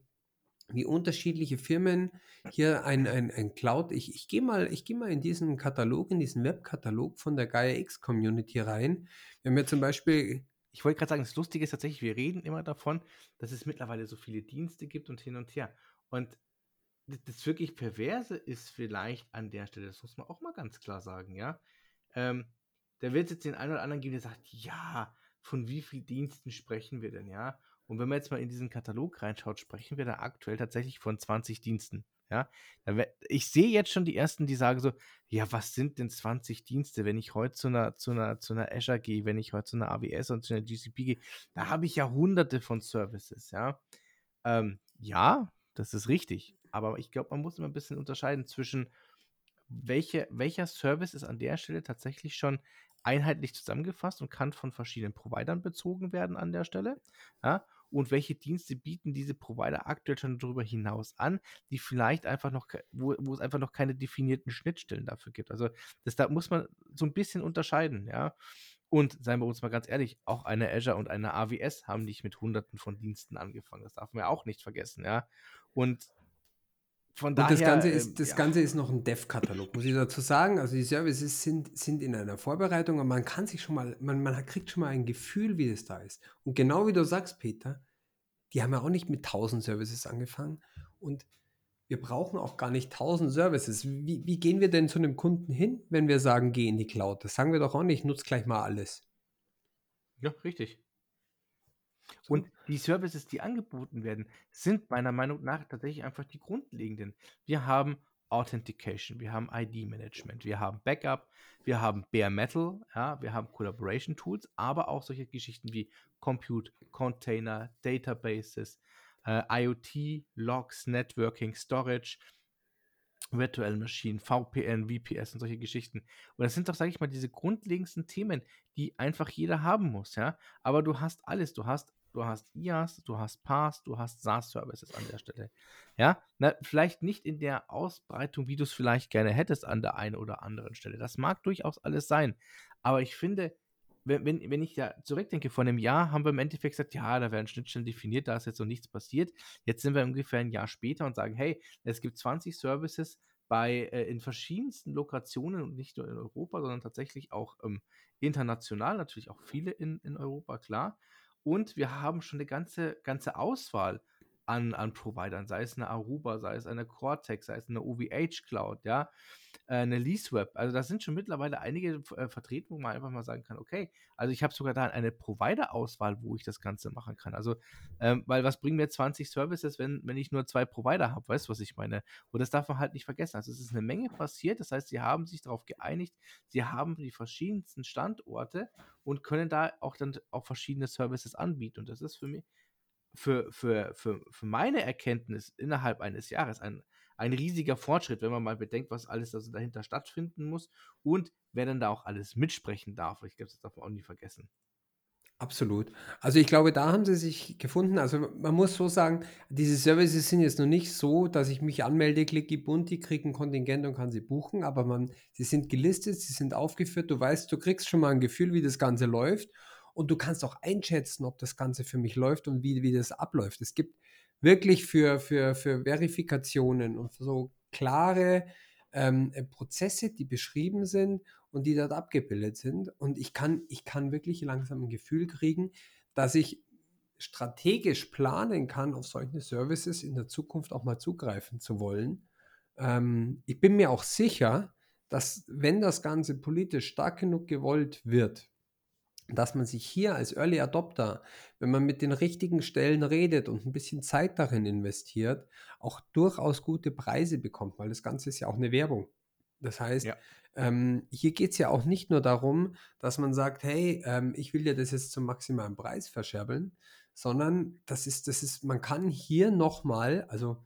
wie unterschiedliche Firmen hier ein, ein, ein Cloud. Ich, ich gehe mal, geh mal in diesen Katalog, in diesen Webkatalog von der Gaia X Community rein. Wir haben ja zum Beispiel ich wollte gerade sagen, das Lustige ist tatsächlich, wir reden immer davon, dass es mittlerweile so viele Dienste gibt und hin und her. Und das wirklich Perverse ist vielleicht an der Stelle, das muss man auch mal ganz klar sagen, ja. Ähm, da wird es jetzt den einen oder anderen geben, der sagt, ja, von wie vielen Diensten sprechen wir denn, ja? Und wenn man jetzt mal in diesen Katalog reinschaut, sprechen wir da aktuell tatsächlich von 20 Diensten. Ja, ich sehe jetzt schon die ersten, die sagen so, ja, was sind denn 20 Dienste, wenn ich heute zu einer, zu einer, zu einer Azure gehe, wenn ich heute zu einer AWS und zu einer GCP gehe, da habe ich ja hunderte von Services, ja. Ähm, ja, das ist richtig. Aber ich glaube, man muss immer ein bisschen unterscheiden zwischen welche, welcher Service ist an der Stelle tatsächlich schon einheitlich zusammengefasst und kann von verschiedenen Providern bezogen werden an der Stelle. Ja, und welche Dienste bieten diese Provider aktuell schon darüber hinaus an, die vielleicht einfach noch, wo, wo es einfach noch keine definierten Schnittstellen dafür gibt. Also das da muss man so ein bisschen unterscheiden, ja. Und seien wir uns mal ganz ehrlich, auch eine Azure und eine AWS haben nicht mit hunderten von Diensten angefangen. Das darf man ja auch nicht vergessen, ja. Und von daher, und das Ganze ist, ähm, das ja. Ganze ist noch ein Dev-Katalog, muss ich dazu sagen. Also die Services sind, sind in einer Vorbereitung und man kann sich schon mal, man, man kriegt schon mal ein Gefühl, wie es da ist. Und genau wie du sagst, Peter, die haben ja auch nicht mit 1000 Services angefangen und wir brauchen auch gar nicht 1000 Services. Wie, wie gehen wir denn zu einem Kunden hin, wenn wir sagen, geh in die Cloud? Das sagen wir doch auch nicht, nutz gleich mal alles. Ja, richtig. Und die Services, die angeboten werden, sind meiner Meinung nach tatsächlich einfach die grundlegenden. Wir haben Authentication, wir haben ID-Management, wir haben Backup, wir haben Bare Metal, ja, wir haben Collaboration Tools, aber auch solche Geschichten wie Compute, Container, Databases, äh, IoT, Logs, Networking, Storage. virtuellen Maschinen, VPN, VPS und solche Geschichten. Und das sind doch, sage ich mal, diese grundlegendsten Themen, die einfach jeder haben muss, ja. Aber du hast alles. Du hast, du hast IaaS, du hast PaaS, du hast SaaS-Services an der Stelle. Ja, Na, vielleicht nicht in der Ausbreitung, wie du es vielleicht gerne hättest an der einen oder anderen Stelle. Das mag durchaus alles sein. Aber ich finde, wenn, wenn, wenn ich da zurückdenke, vor einem Jahr haben wir im Endeffekt gesagt, ja, da werden Schnittstellen definiert, da ist jetzt noch nichts passiert. Jetzt sind wir ungefähr ein Jahr später und sagen, hey, es gibt 20 Services bei äh, in verschiedensten Lokationen und nicht nur in Europa, sondern tatsächlich auch ähm, international, natürlich auch viele in, in Europa, klar. Und wir haben schon eine ganze, ganze Auswahl an, an Providern, sei es eine Aruba, sei es eine Cortex, sei es eine OVH Cloud, ja, äh, eine LeaseWeb. Also da sind schon mittlerweile einige äh, vertreten, wo man einfach mal sagen kann, okay, also ich habe sogar da eine Provider-Auswahl, wo ich das Ganze machen kann. Also, ähm, weil was bringen mir 20 Services, wenn, wenn ich nur zwei Provider habe, weißt du, was ich meine? Und das darf man halt nicht vergessen. Also es ist eine Menge passiert, das heißt, sie haben sich darauf geeinigt, sie haben die verschiedensten Standorte und können da auch dann auch verschiedene Services anbieten. Und das ist für mich, für, für, für, für meine Erkenntnis innerhalb eines Jahres ein, ein riesiger Fortschritt, wenn man mal bedenkt, was alles also dahinter stattfinden muss und wer dann da auch alles mitsprechen darf. Ich glaube, das darf man auch nie vergessen. Absolut. Also ich glaube, da haben sie sich gefunden. Also man muss so sagen, diese Services sind jetzt noch nicht so, dass ich mich anmelde, klicke Bunti, kriege ein Kontingent und kann sie buchen, aber man, sie sind gelistet, sie sind aufgeführt, du weißt, du kriegst schon mal ein Gefühl, wie das Ganze läuft und du kannst auch einschätzen, ob das Ganze für mich läuft und wie, wie das abläuft. Es gibt wirklich für, für, für Verifikationen und so klare ähm, äh, Prozesse, die beschrieben sind und die dort abgebildet sind. Und ich kann, ich kann wirklich langsam ein Gefühl kriegen, dass ich strategisch planen kann, auf solche Services in der Zukunft auch mal zugreifen zu wollen. Ähm, ich bin mir auch sicher, dass wenn das Ganze politisch stark genug gewollt wird, dass man sich hier als Early Adopter, wenn man mit den richtigen Stellen redet und ein bisschen Zeit darin investiert, auch durchaus gute Preise bekommt, weil das Ganze ist ja auch eine Werbung. Das heißt, ja. ähm, hier geht es ja auch nicht nur darum, dass man sagt, hey, ähm, ich will dir das jetzt zum maximalen Preis verscherbeln, sondern das ist, das ist, man kann hier nochmal, also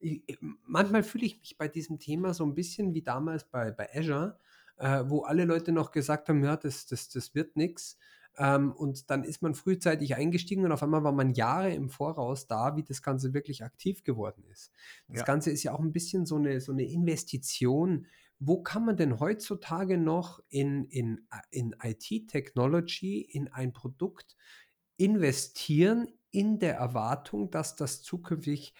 ich, manchmal fühle ich mich bei diesem Thema so ein bisschen wie damals bei, bei Azure, äh, wo alle Leute noch gesagt haben, ja, das, das, das wird nichts. Ähm, und dann ist man frühzeitig eingestiegen und auf einmal war man Jahre im Voraus da, wie das Ganze wirklich aktiv geworden ist. Das ja. Ganze ist ja auch ein bisschen so eine, so eine Investition. Wo kann man denn heutzutage noch in, in, in IT-Technology, in ein Produkt investieren, in der Erwartung, dass das zukünftig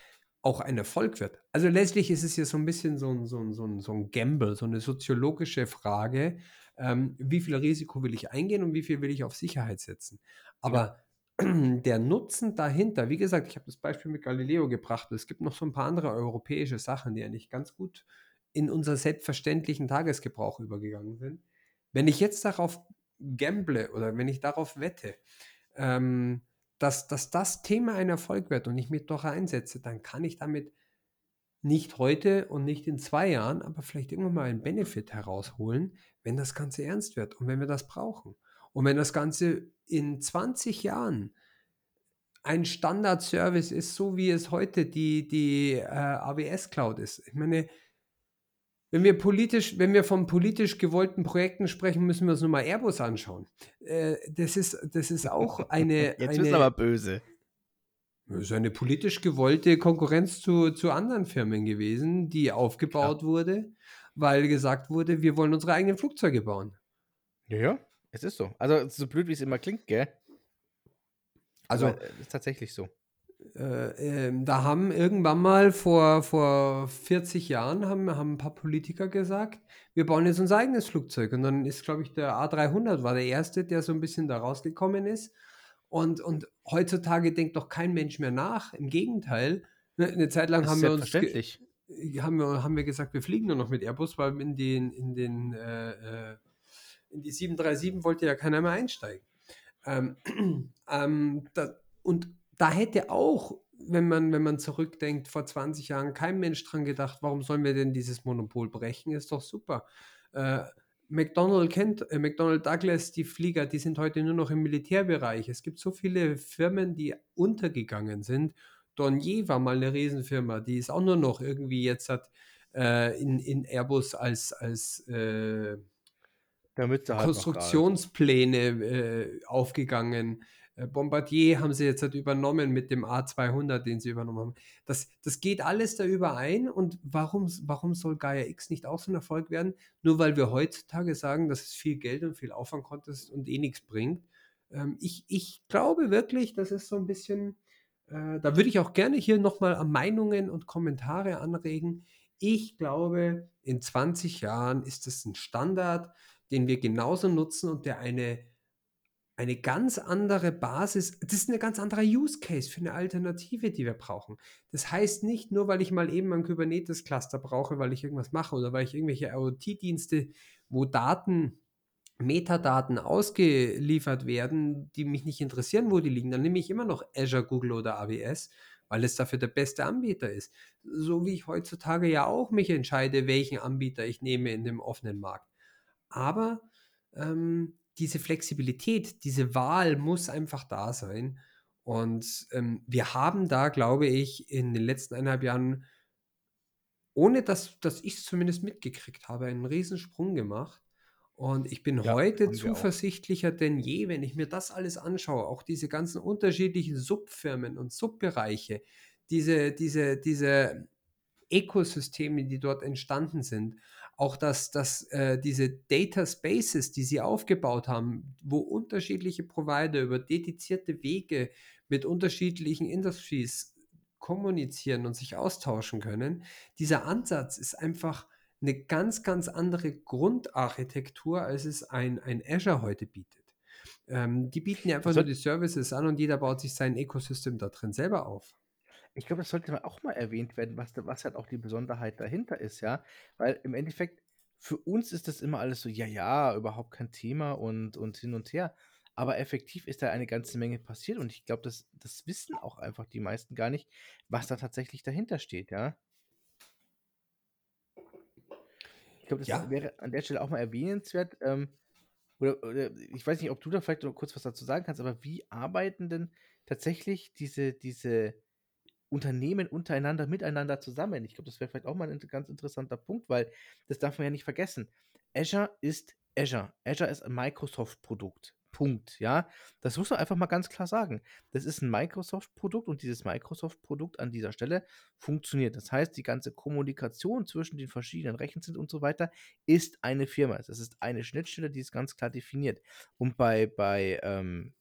auch ein Erfolg wird. Also letztlich ist es ja so ein bisschen so ein, so ein, so ein, so ein Gamble, so eine soziologische Frage, ähm, wie viel Risiko will ich eingehen und wie viel will ich auf Sicherheit setzen. Aber ja. (clears throat) der Nutzen dahinter, wie gesagt, ich habe das Beispiel mit Galileo gebracht, es gibt noch so ein paar andere europäische Sachen, die eigentlich ganz gut in unser selbstverständlichen Tagesgebrauch übergegangen sind. Wenn ich jetzt darauf gamble oder wenn ich darauf wette, ähm, dass, dass das Thema ein Erfolg wird und ich mich doch einsetze, dann kann ich damit nicht heute und nicht in zwei Jahren, aber vielleicht irgendwann mal einen Benefit herausholen, wenn das Ganze ernst wird und wenn wir das brauchen. Und wenn das Ganze in 20 Jahren ein Standard-Service ist, so wie es heute die, die äh, AWS-Cloud ist. Ich meine, wenn wir politisch, wenn wir von politisch gewollten Projekten sprechen, müssen wir uns nur mal Airbus anschauen. Äh, das, ist, das ist auch (laughs) eine. Jetzt eine, aber böse. Das ist eine politisch gewollte Konkurrenz zu, zu anderen Firmen gewesen, die aufgebaut ja. wurde, weil gesagt wurde, wir wollen unsere eigenen Flugzeuge bauen. Ja, ja, es ist so. Also so blöd, wie es immer klingt, gell? Also, aber, äh, ist tatsächlich so. Äh, äh, da haben irgendwann mal vor, vor 40 Jahren haben, haben ein paar Politiker gesagt, wir bauen jetzt unser eigenes Flugzeug. Und dann ist, glaube ich, der A300 war der erste, der so ein bisschen da rausgekommen ist. Und, und heutzutage denkt doch kein Mensch mehr nach. Im Gegenteil, ne, eine Zeit lang haben wir uns haben wir, haben wir gesagt, wir fliegen nur noch mit Airbus, weil in den, in den äh, äh in die 737 wollte ja keiner mehr einsteigen. Ähm, (clears throat) ähm, da, und da hätte auch, wenn man, wenn man zurückdenkt, vor 20 Jahren kein Mensch dran gedacht, warum sollen wir denn dieses Monopol brechen? Ist doch super. Äh, McDonnell kennt, äh, McDonnell Douglas, die Flieger, die sind heute nur noch im Militärbereich. Es gibt so viele Firmen, die untergegangen sind. Dornier war mal eine Riesenfirma, die ist auch nur noch irgendwie jetzt hat äh, in, in Airbus als, als äh, halt. Konstruktionspläne äh, aufgegangen. Äh, Bombardier haben sie jetzt halt übernommen mit dem A200, den sie übernommen haben. Das, das geht alles da überein. Und warum, warum soll Gaia X nicht auch so ein Erfolg werden? Nur weil wir heutzutage sagen, dass es viel Geld und viel Aufwand kostet und eh nichts bringt. Ähm, ich, ich glaube wirklich, dass es so ein bisschen, äh, da würde ich auch gerne hier nochmal Meinungen und Kommentare anregen. Ich glaube, in 20 Jahren ist es ein Standard, den wir genauso nutzen und der eine eine ganz andere Basis, das ist ein ganz anderer Use Case für eine Alternative, die wir brauchen. Das heißt nicht nur, weil ich mal eben ein Kubernetes-Cluster brauche, weil ich irgendwas mache oder weil ich irgendwelche IoT-Dienste, wo Daten, Metadaten ausgeliefert werden, die mich nicht interessieren, wo die liegen, dann nehme ich immer noch Azure, Google oder AWS, weil es dafür der beste Anbieter ist. So wie ich heutzutage ja auch mich entscheide, welchen Anbieter ich nehme in dem offenen Markt. Aber ähm, diese Flexibilität, diese Wahl muss einfach da sein. Und ähm, wir haben da, glaube ich, in den letzten eineinhalb Jahren, ohne dass, dass ich es zumindest mitgekriegt habe, einen Riesensprung gemacht. Und ich bin Ja, heute zuversichtlicher denn je, wenn ich mir das alles anschaue, auch diese ganzen unterschiedlichen Subfirmen und Subbereiche, diese, diese, diese Ökosysteme, die dort entstanden sind, auch dass, dass äh, diese Data Spaces, die sie aufgebaut haben, wo unterschiedliche Provider über dedizierte Wege mit unterschiedlichen Industries kommunizieren und sich austauschen können, dieser Ansatz ist einfach eine ganz, ganz andere Grundarchitektur, als es ein, ein Azure heute bietet. Ähm, die bieten ja einfach Das nur die Services an und jeder baut sich sein Ecosystem da drin selber auf. Ich glaube, das sollte mal auch mal erwähnt werden, was, da- was halt auch die Besonderheit dahinter ist, ja. Weil im Endeffekt, für uns ist das immer alles so, ja, ja, überhaupt kein Thema und, und hin und her. Aber effektiv ist da eine ganze Menge passiert und ich glaube, das, das wissen auch einfach die meisten gar nicht, was da tatsächlich dahinter steht, ja. Ich glaube, das Ja, wäre an der Stelle auch mal erwähnenswert. Ähm, oder, oder ich weiß nicht, ob du da vielleicht noch kurz was dazu sagen kannst, aber wie arbeiten denn tatsächlich diese, diese Unternehmen untereinander, miteinander zusammen? Ich glaube, das wäre vielleicht auch mal ein ganz interessanter Punkt, weil das darf man ja nicht vergessen. Azure ist Azure. Azure ist ein Microsoft-Produkt. Punkt, ja. Das muss man einfach mal ganz klar sagen. Das ist ein Microsoft-Produkt und dieses Microsoft-Produkt an dieser Stelle funktioniert. Das heißt, die ganze Kommunikation zwischen den verschiedenen Rechenzentren und so weiter ist eine Firma. Das ist eine Schnittstelle, die ist ganz klar definiert. Und bei, bei, ähm,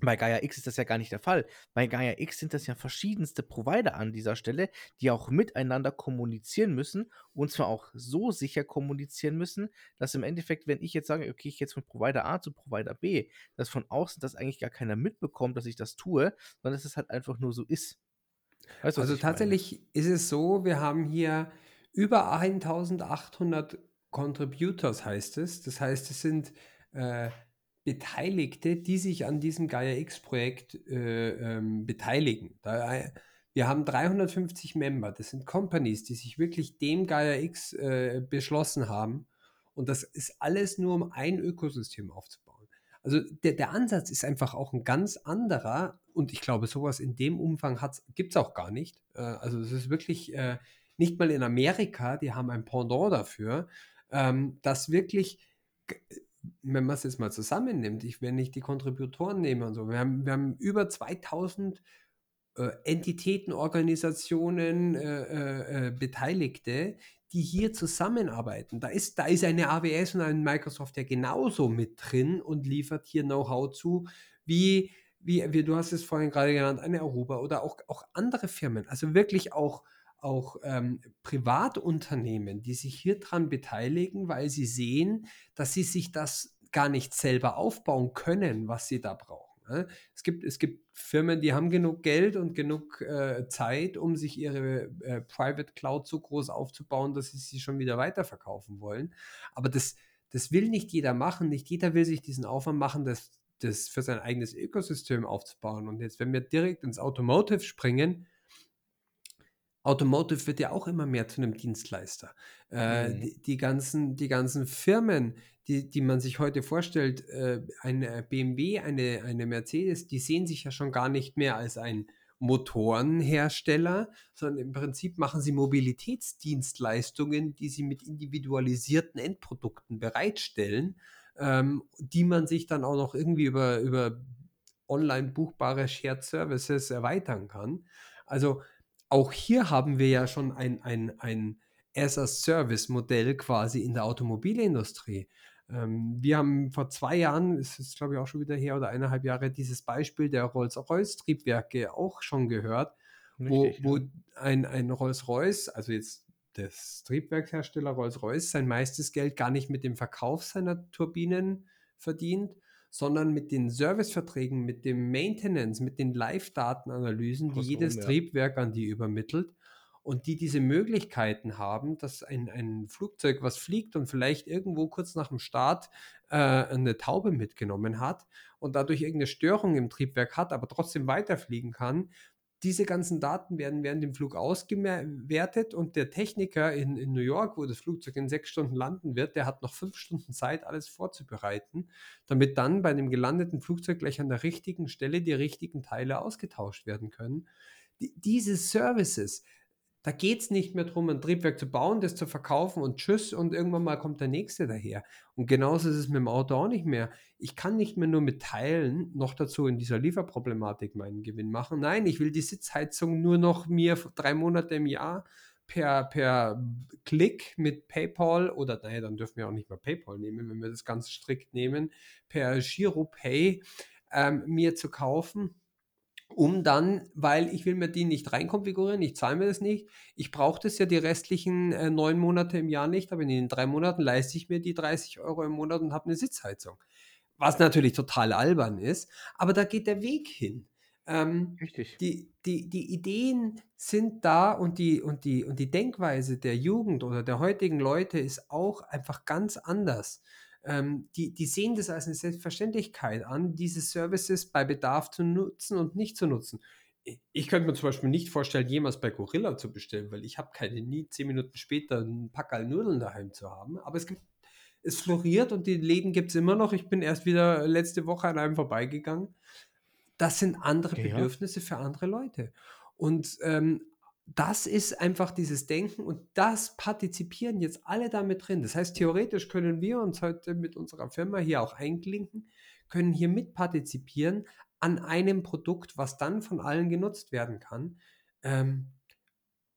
bei Gaia X ist das ja gar nicht der Fall. Bei Gaia X sind das ja verschiedenste Provider an dieser Stelle, die auch miteinander kommunizieren müssen und zwar auch so sicher kommunizieren müssen, dass im Endeffekt, wenn ich jetzt sage, okay, ich gehe jetzt von Provider A zu Provider B, dass von außen das eigentlich gar keiner mitbekommt, dass ich das tue, sondern dass es halt einfach nur so ist. Weißt also ich meine? tatsächlich ist es so, wir haben hier über 1800 Contributors, heißt es. Das heißt, es sind äh, Beteiligte, die sich an diesem Gaia X-Projekt äh, ähm, beteiligen. Da, äh, wir haben 350 Member, das sind Companies, die sich wirklich dem Gaia X äh, beschlossen haben. Und das ist alles nur, um ein Ökosystem aufzubauen. Also der, der Ansatz ist einfach auch ein ganz anderer und ich glaube, sowas in dem Umfang gibt es auch gar nicht. Äh, also es ist wirklich äh, nicht mal in Amerika, die haben ein Pendant dafür, ähm, dass wirklich, wenn man es jetzt mal zusammennimmt, ich, wenn ich die Kontributoren nehme und so, wir haben, wir haben über 2000 äh, Entitäten, Organisationen, äh, äh, äh, Beteiligte, die hier zusammenarbeiten. Da ist, da ist eine AWS und ein Microsoft ja genauso mit drin und liefert hier Know-how zu, wie, wie, wie du hast es vorhin gerade genannt, eine Aruba oder auch, auch andere Firmen. Also wirklich auch, auch ähm, Privatunternehmen, die sich hier dran beteiligen, weil sie sehen, dass sie sich das gar nicht selber aufbauen können, was sie da brauchen. ne? Es gibt, es gibt Firmen, die haben genug Geld und genug äh, Zeit, um sich ihre äh, Private Cloud so groß aufzubauen, dass sie sie schon wieder weiterverkaufen wollen. Aber das, das will nicht jeder machen. Nicht jeder will sich diesen Aufwand machen, das, das für sein eigenes Ökosystem aufzubauen. Und jetzt, wenn wir direkt ins Automotive springen, Automotive wird ja auch immer mehr zu einem Dienstleister. Äh, Mhm. die, die, ganzen, die ganzen Firmen, die, die man sich heute vorstellt, äh, eine BMW, eine, eine Mercedes, die sehen sich ja schon gar nicht mehr als ein Motorenhersteller, sondern im Prinzip machen sie Mobilitätsdienstleistungen, die sie mit individualisierten Endprodukten bereitstellen, ähm, die man sich dann auch noch irgendwie über, über online buchbare Shared Services erweitern kann. Also auch hier haben wir ja schon ein, ein, ein As-a-Service-Modell quasi in der Automobilindustrie. Ähm, wir haben vor zwei Jahren, es ist glaube ich auch schon wieder her oder eineinhalb Jahre, dieses Beispiel der Rolls-Royce-Triebwerke auch schon gehört, Richtig, wo, ja. ein, ein Rolls-Royce, also jetzt das Triebwerkshersteller Rolls-Royce, sein meistes Geld gar nicht mit dem Verkauf seiner Turbinen verdient, sondern mit den Serviceverträgen, mit dem Maintenance, mit den Live-Datenanalysen, die jedes ja. Triebwerk an die übermittelt und die diese Möglichkeiten haben, dass ein, ein Flugzeug, was fliegt und vielleicht irgendwo kurz nach dem Start äh, eine Taube mitgenommen hat und dadurch irgendeine Störung im Triebwerk hat, aber trotzdem weiterfliegen kann, diese ganzen Daten werden während dem Flug ausgewertet und der Techniker in, in New York, wo das Flugzeug in sechs Stunden landen wird, der hat noch fünf Stunden Zeit, alles vorzubereiten, damit dann bei dem gelandeten Flugzeug gleich an der richtigen Stelle die richtigen Teile ausgetauscht werden können. Die, diese Services, da geht es nicht mehr darum, ein Triebwerk zu bauen, das zu verkaufen und tschüss und irgendwann mal kommt der nächste daher. Und genauso ist es mit dem Auto auch nicht mehr. Ich kann nicht mehr nur mit Teilen noch dazu in dieser Lieferproblematik meinen Gewinn machen. Nein, ich will die Sitzheizung nur noch mir drei Monate im Jahr per, per Klick mit PayPal oder naja, dann dürfen wir auch nicht mehr PayPal nehmen, wenn wir das ganz strikt nehmen, per GiroPay ähm, mir zu kaufen um dann, weil ich will mir die nicht reinkonfigurieren, ich zahle mir das nicht, ich brauche das ja die restlichen äh, neun Monate im Jahr nicht, aber in den drei Monaten leiste ich mir die 30 Euro im Monat und habe eine Sitzheizung. Was natürlich total albern ist, aber da geht der Weg hin. Ähm, Richtig. Die, die, die Ideen sind da und die, und, die, und die Denkweise der Jugend oder der heutigen Leute ist auch einfach ganz anders ähm, die, die sehen das als eine Selbstverständlichkeit an, diese Services bei Bedarf zu nutzen und nicht zu nutzen. Ich könnte mir zum Beispiel nicht vorstellen, jemals bei Gorilla zu bestellen, weil ich habe keine nie zehn Minuten später ein Packerl Nudeln daheim zu haben. Aber es gibt, es floriert und die Läden gibt es immer noch. Ich bin erst wieder letzte Woche an einem vorbeigegangen. Das sind andere ja. Bedürfnisse für andere Leute. Und ähm, das ist einfach dieses Denken und das partizipieren jetzt alle damit drin. Das heißt, theoretisch können wir uns heute mit unserer Firma hier auch einklinken, können hier mitpartizipieren an einem Produkt, was dann von allen genutzt werden kann. Ähm,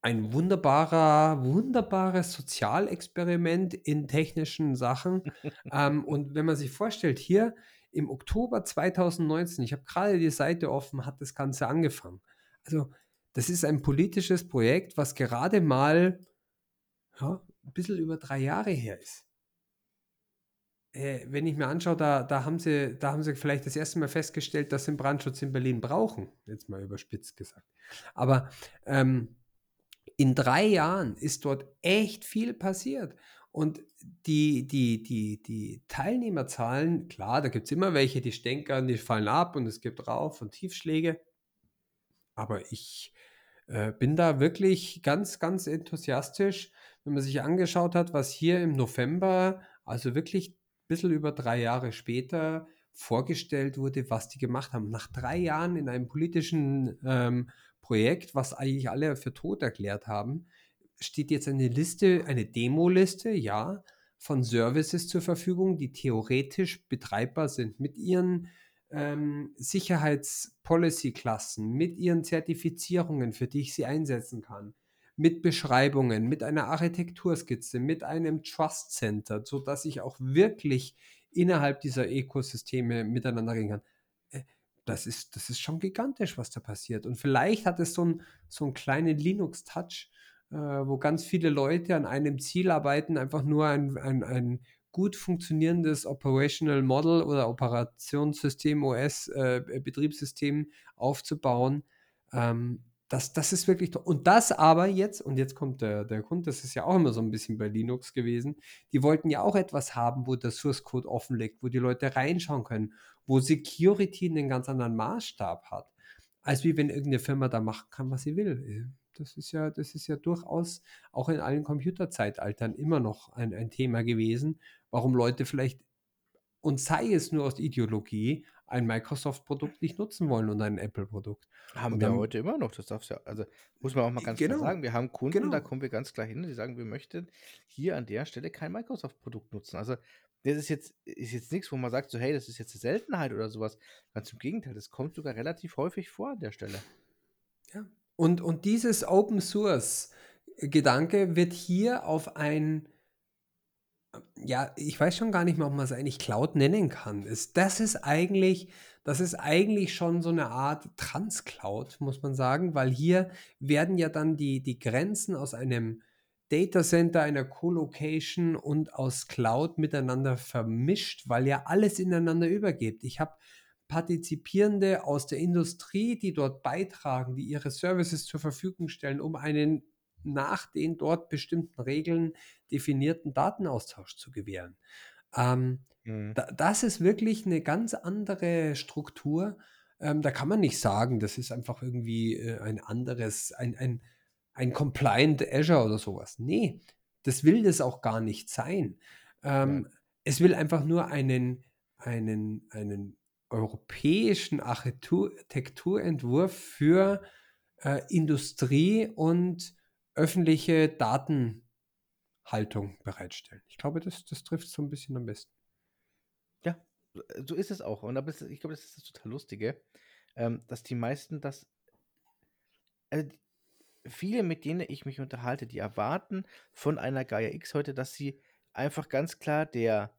ein wunderbarer, wunderbares Sozialexperiment in technischen Sachen. (laughs) ähm, und wenn man sich vorstellt, hier im Oktober 2019, ich habe gerade die Seite offen, hat das Ganze angefangen. Also das ist ein politisches Projekt, was gerade mal ja, ein bisschen über drei Jahre her ist. Äh, wenn ich mir anschaue, da, da, haben sie, da haben sie vielleicht das erste Mal festgestellt, dass sie einen Brandschutz in Berlin brauchen, jetzt mal überspitzt gesagt. Aber ähm, in drei Jahren ist dort echt viel passiert. Und die, die, die, die Teilnehmerzahlen, klar, da gibt es immer welche, die stänkern, die fallen ab und es gibt Rauf- und Tiefschläge. Aber ich äh, bin da wirklich ganz, ganz enthusiastisch, wenn man sich angeschaut hat, was hier im November, also wirklich ein bisschen über drei Jahre später, vorgestellt wurde, was die gemacht haben. Nach drei Jahren in einem politischen ähm, Projekt, was eigentlich alle für tot erklärt haben, steht jetzt eine Liste, eine Demo-Liste, ja, von Services zur Verfügung, die theoretisch betreibbar sind mit ihren ähm, Sicherheitspolicy-Klassen, mit ihren Zertifizierungen, für die ich sie einsetzen kann, mit Beschreibungen, mit einer Architekturskizze, mit einem Trust Center, sodass ich auch wirklich innerhalb dieser Ökosysteme miteinander reden kann. Äh, das ist, das ist schon gigantisch, was da passiert. Und vielleicht hat es so, ein, so einen kleinen Linux-Touch, äh, wo ganz viele Leute an einem Ziel arbeiten, einfach nur ein, ein, ein gut funktionierendes Operational Model oder Operationssystem, OS, äh, Betriebssystem aufzubauen. Ähm, das, das ist wirklich toll. Und das aber jetzt, und jetzt kommt der, der Grund, das ist ja auch immer so ein bisschen bei Linux gewesen, die wollten ja auch etwas haben, wo der Source Code offen liegt, wo die Leute reinschauen können, wo Security einen ganz anderen Maßstab hat, als wie wenn irgendeine Firma da machen kann, was sie will. Das ist ja, das ist ja durchaus auch in allen Computerzeitaltern immer noch ein, ein Thema gewesen, warum Leute vielleicht und sei es nur aus Ideologie, ein Microsoft-Produkt nicht nutzen wollen und ein Apple-Produkt. Haben Und wir dann- heute immer noch, das darfst du ja, also muss man auch mal ganz klar Genau, sagen, wir haben Kunden, da genau. kommen wir ganz klar hin, die sagen, wir möchten hier an der Stelle kein Microsoft-Produkt nutzen. Also das ist jetzt, ist jetzt nichts, wo man sagt, so, hey, das ist jetzt eine Seltenheit oder sowas. Ganz im Gegenteil, das kommt sogar relativ häufig vor an der Stelle. Ja. Und, und dieses Open Source Gedanke wird hier auf ein, ja, ich weiß schon gar nicht mehr, ob man es eigentlich Cloud nennen kann. Es, das ist eigentlich, das ist eigentlich schon so eine Art Trans-Cloud, muss man sagen, weil hier werden ja dann die, die Grenzen aus einem Data Center, einer Co-Location und aus Cloud miteinander vermischt, weil ja alles ineinander übergeht. Ich habe Partizipierende aus der Industrie, die dort beitragen, die ihre Services zur Verfügung stellen, um einen nach den dort bestimmten Regeln definierten Datenaustausch zu gewähren. Ähm, Mhm. da, das ist wirklich eine ganz andere Struktur. Ähm, da kann man nicht sagen, das ist einfach irgendwie äh, ein anderes, ein, ein, ein Compliant Azure oder sowas. Nee, das will das auch gar nicht sein. Ähm, es will einfach nur einen, einen, einen europäischen Architektur- Architekturentwurf für äh, Industrie und öffentliche Datenhaltung bereitstellen. Ich glaube, das, das trifft so ein bisschen am besten. Ja, so ist es auch. Und das, ich glaube, das ist das total Lustige, ähm, dass die meisten das. Also viele, mit denen ich mich unterhalte, die erwarten von einer Gaia X heute, dass sie einfach ganz klar der,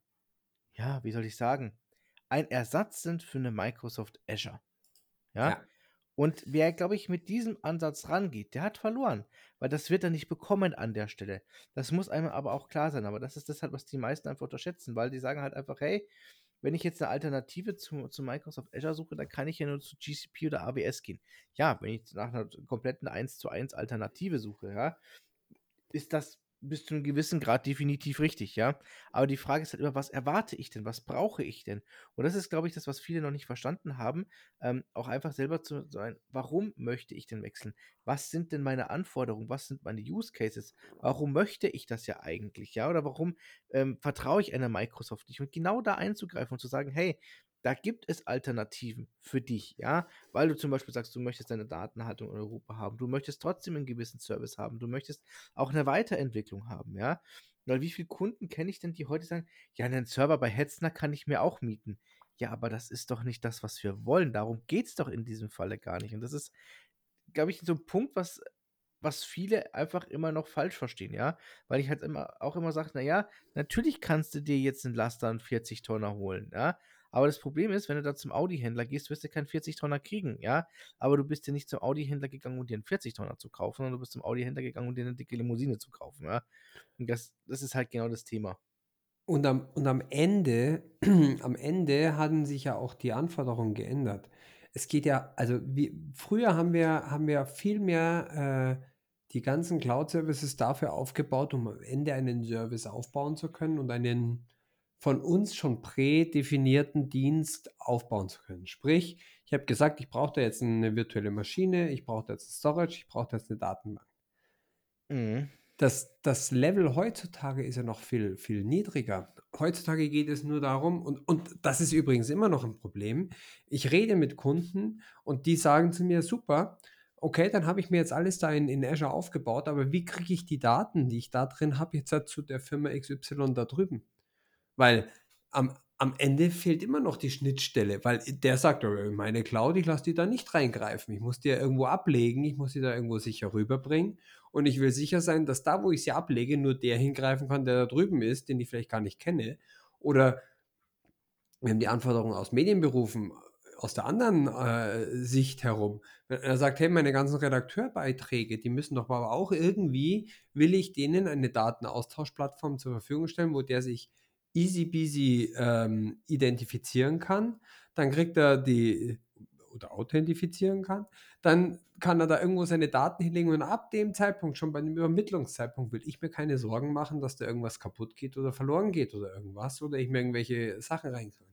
ja, wie soll ich sagen, ein Ersatz sind für eine Microsoft Azure. Ja. Ja. Und wer, glaube ich, mit diesem Ansatz rangeht, der hat verloren, weil das wird er nicht bekommen an der Stelle. Das muss einem aber auch klar sein. Aber das ist das halt, was die meisten einfach unterschätzen, weil die sagen halt einfach, hey, wenn ich jetzt eine Alternative zu, zu Microsoft Azure suche, dann kann ich ja nur zu GCP oder AWS gehen. Ja, wenn ich nach einer kompletten 1 zu 1 Alternative suche, ja, ist das bis zu einem gewissen Grad definitiv richtig, ja. Aber die Frage ist halt immer, was erwarte ich denn? Was brauche ich denn? Und das ist, glaube ich, das, was viele noch nicht verstanden haben, ähm, auch einfach selber zu sein, warum möchte ich denn wechseln? Was sind denn meine Anforderungen? Was sind meine Use Cases? Warum möchte ich das ja eigentlich, ja? Oder warum ähm, vertraue ich einer Microsoft nicht? Und genau da einzugreifen und zu sagen, hey, da gibt es Alternativen für dich, ja, weil du zum Beispiel sagst, du möchtest deine Datenhaltung in Europa haben, du möchtest trotzdem einen gewissen Service haben, du möchtest auch eine Weiterentwicklung haben, ja. Weil wie viele Kunden kenne ich denn, die heute sagen, ja, einen Server bei Hetzner kann ich mir auch mieten. Ja, aber das ist doch nicht das, was wir wollen. Darum geht es doch in diesem Falle gar nicht. Und das ist, glaube ich, so ein Punkt, was, was viele einfach immer noch falsch verstehen, ja. Weil ich halt immer auch immer sage, naja, natürlich kannst du dir jetzt einen Laster einen 40 Tonner holen, ja. Aber das Problem ist, wenn du da zum Audi-Händler gehst, wirst du keinen 40 Tonner kriegen, ja. Aber du bist ja nicht zum Audi-Händler gegangen, um dir einen 40 Tonner zu kaufen, sondern du bist zum Audi-Händler gegangen, um dir eine dicke Limousine zu kaufen, ja. Und das, das ist halt genau das Thema. Und am, und am Ende, (clears throat) am Ende hatten sich ja auch die Anforderungen geändert. Es geht ja, also wie, früher haben wir, haben wir viel mehr äh, die ganzen Cloud-Services dafür aufgebaut, um am Ende einen Service aufbauen zu können und einen von uns schon prädefinierten Dienst aufbauen zu können. Sprich, ich habe gesagt, ich brauche da jetzt eine virtuelle Maschine, ich brauche da jetzt ein Storage, ich brauche da jetzt eine Datenbank Mhm. das, das Level heutzutage ist ja noch viel, viel niedriger. Heutzutage geht es nur darum, und, und das ist übrigens immer noch ein Problem. Ich rede mit Kunden und die sagen zu mir, super, okay, dann habe ich mir jetzt alles da in, in Azure aufgebaut, aber wie kriege ich die Daten, die ich da drin habe, jetzt zu der Firma XY da drüben? Weil am, am Ende fehlt immer noch die Schnittstelle, weil der sagt, "Oh, meine Cloud, ich lasse die da nicht reingreifen. Ich muss die ja irgendwo ablegen, ich muss die da irgendwo sicher rüberbringen. Und ich will sicher sein, dass da, wo ich sie ablege, nur der hingreifen kann, der da drüben ist, den ich vielleicht gar nicht kenne. Oder wir haben die Anforderungen aus Medienberufen aus der anderen äh, Sicht herum. Wenn er sagt, hey, meine ganzen Redakteurbeiträge, die müssen doch aber auch irgendwie, will ich denen eine Datenaustauschplattform zur Verfügung stellen, wo der sich easy peasy ähm, identifizieren kann. Dann kriegt er die oder authentifizieren kann, dann kann er da irgendwo seine Daten hinlegen und ab dem Zeitpunkt, schon bei dem Übermittlungszeitpunkt, will ich mir keine Sorgen machen, dass da irgendwas kaputt geht oder verloren geht oder irgendwas oder ich mir irgendwelche Sachen reinkriege.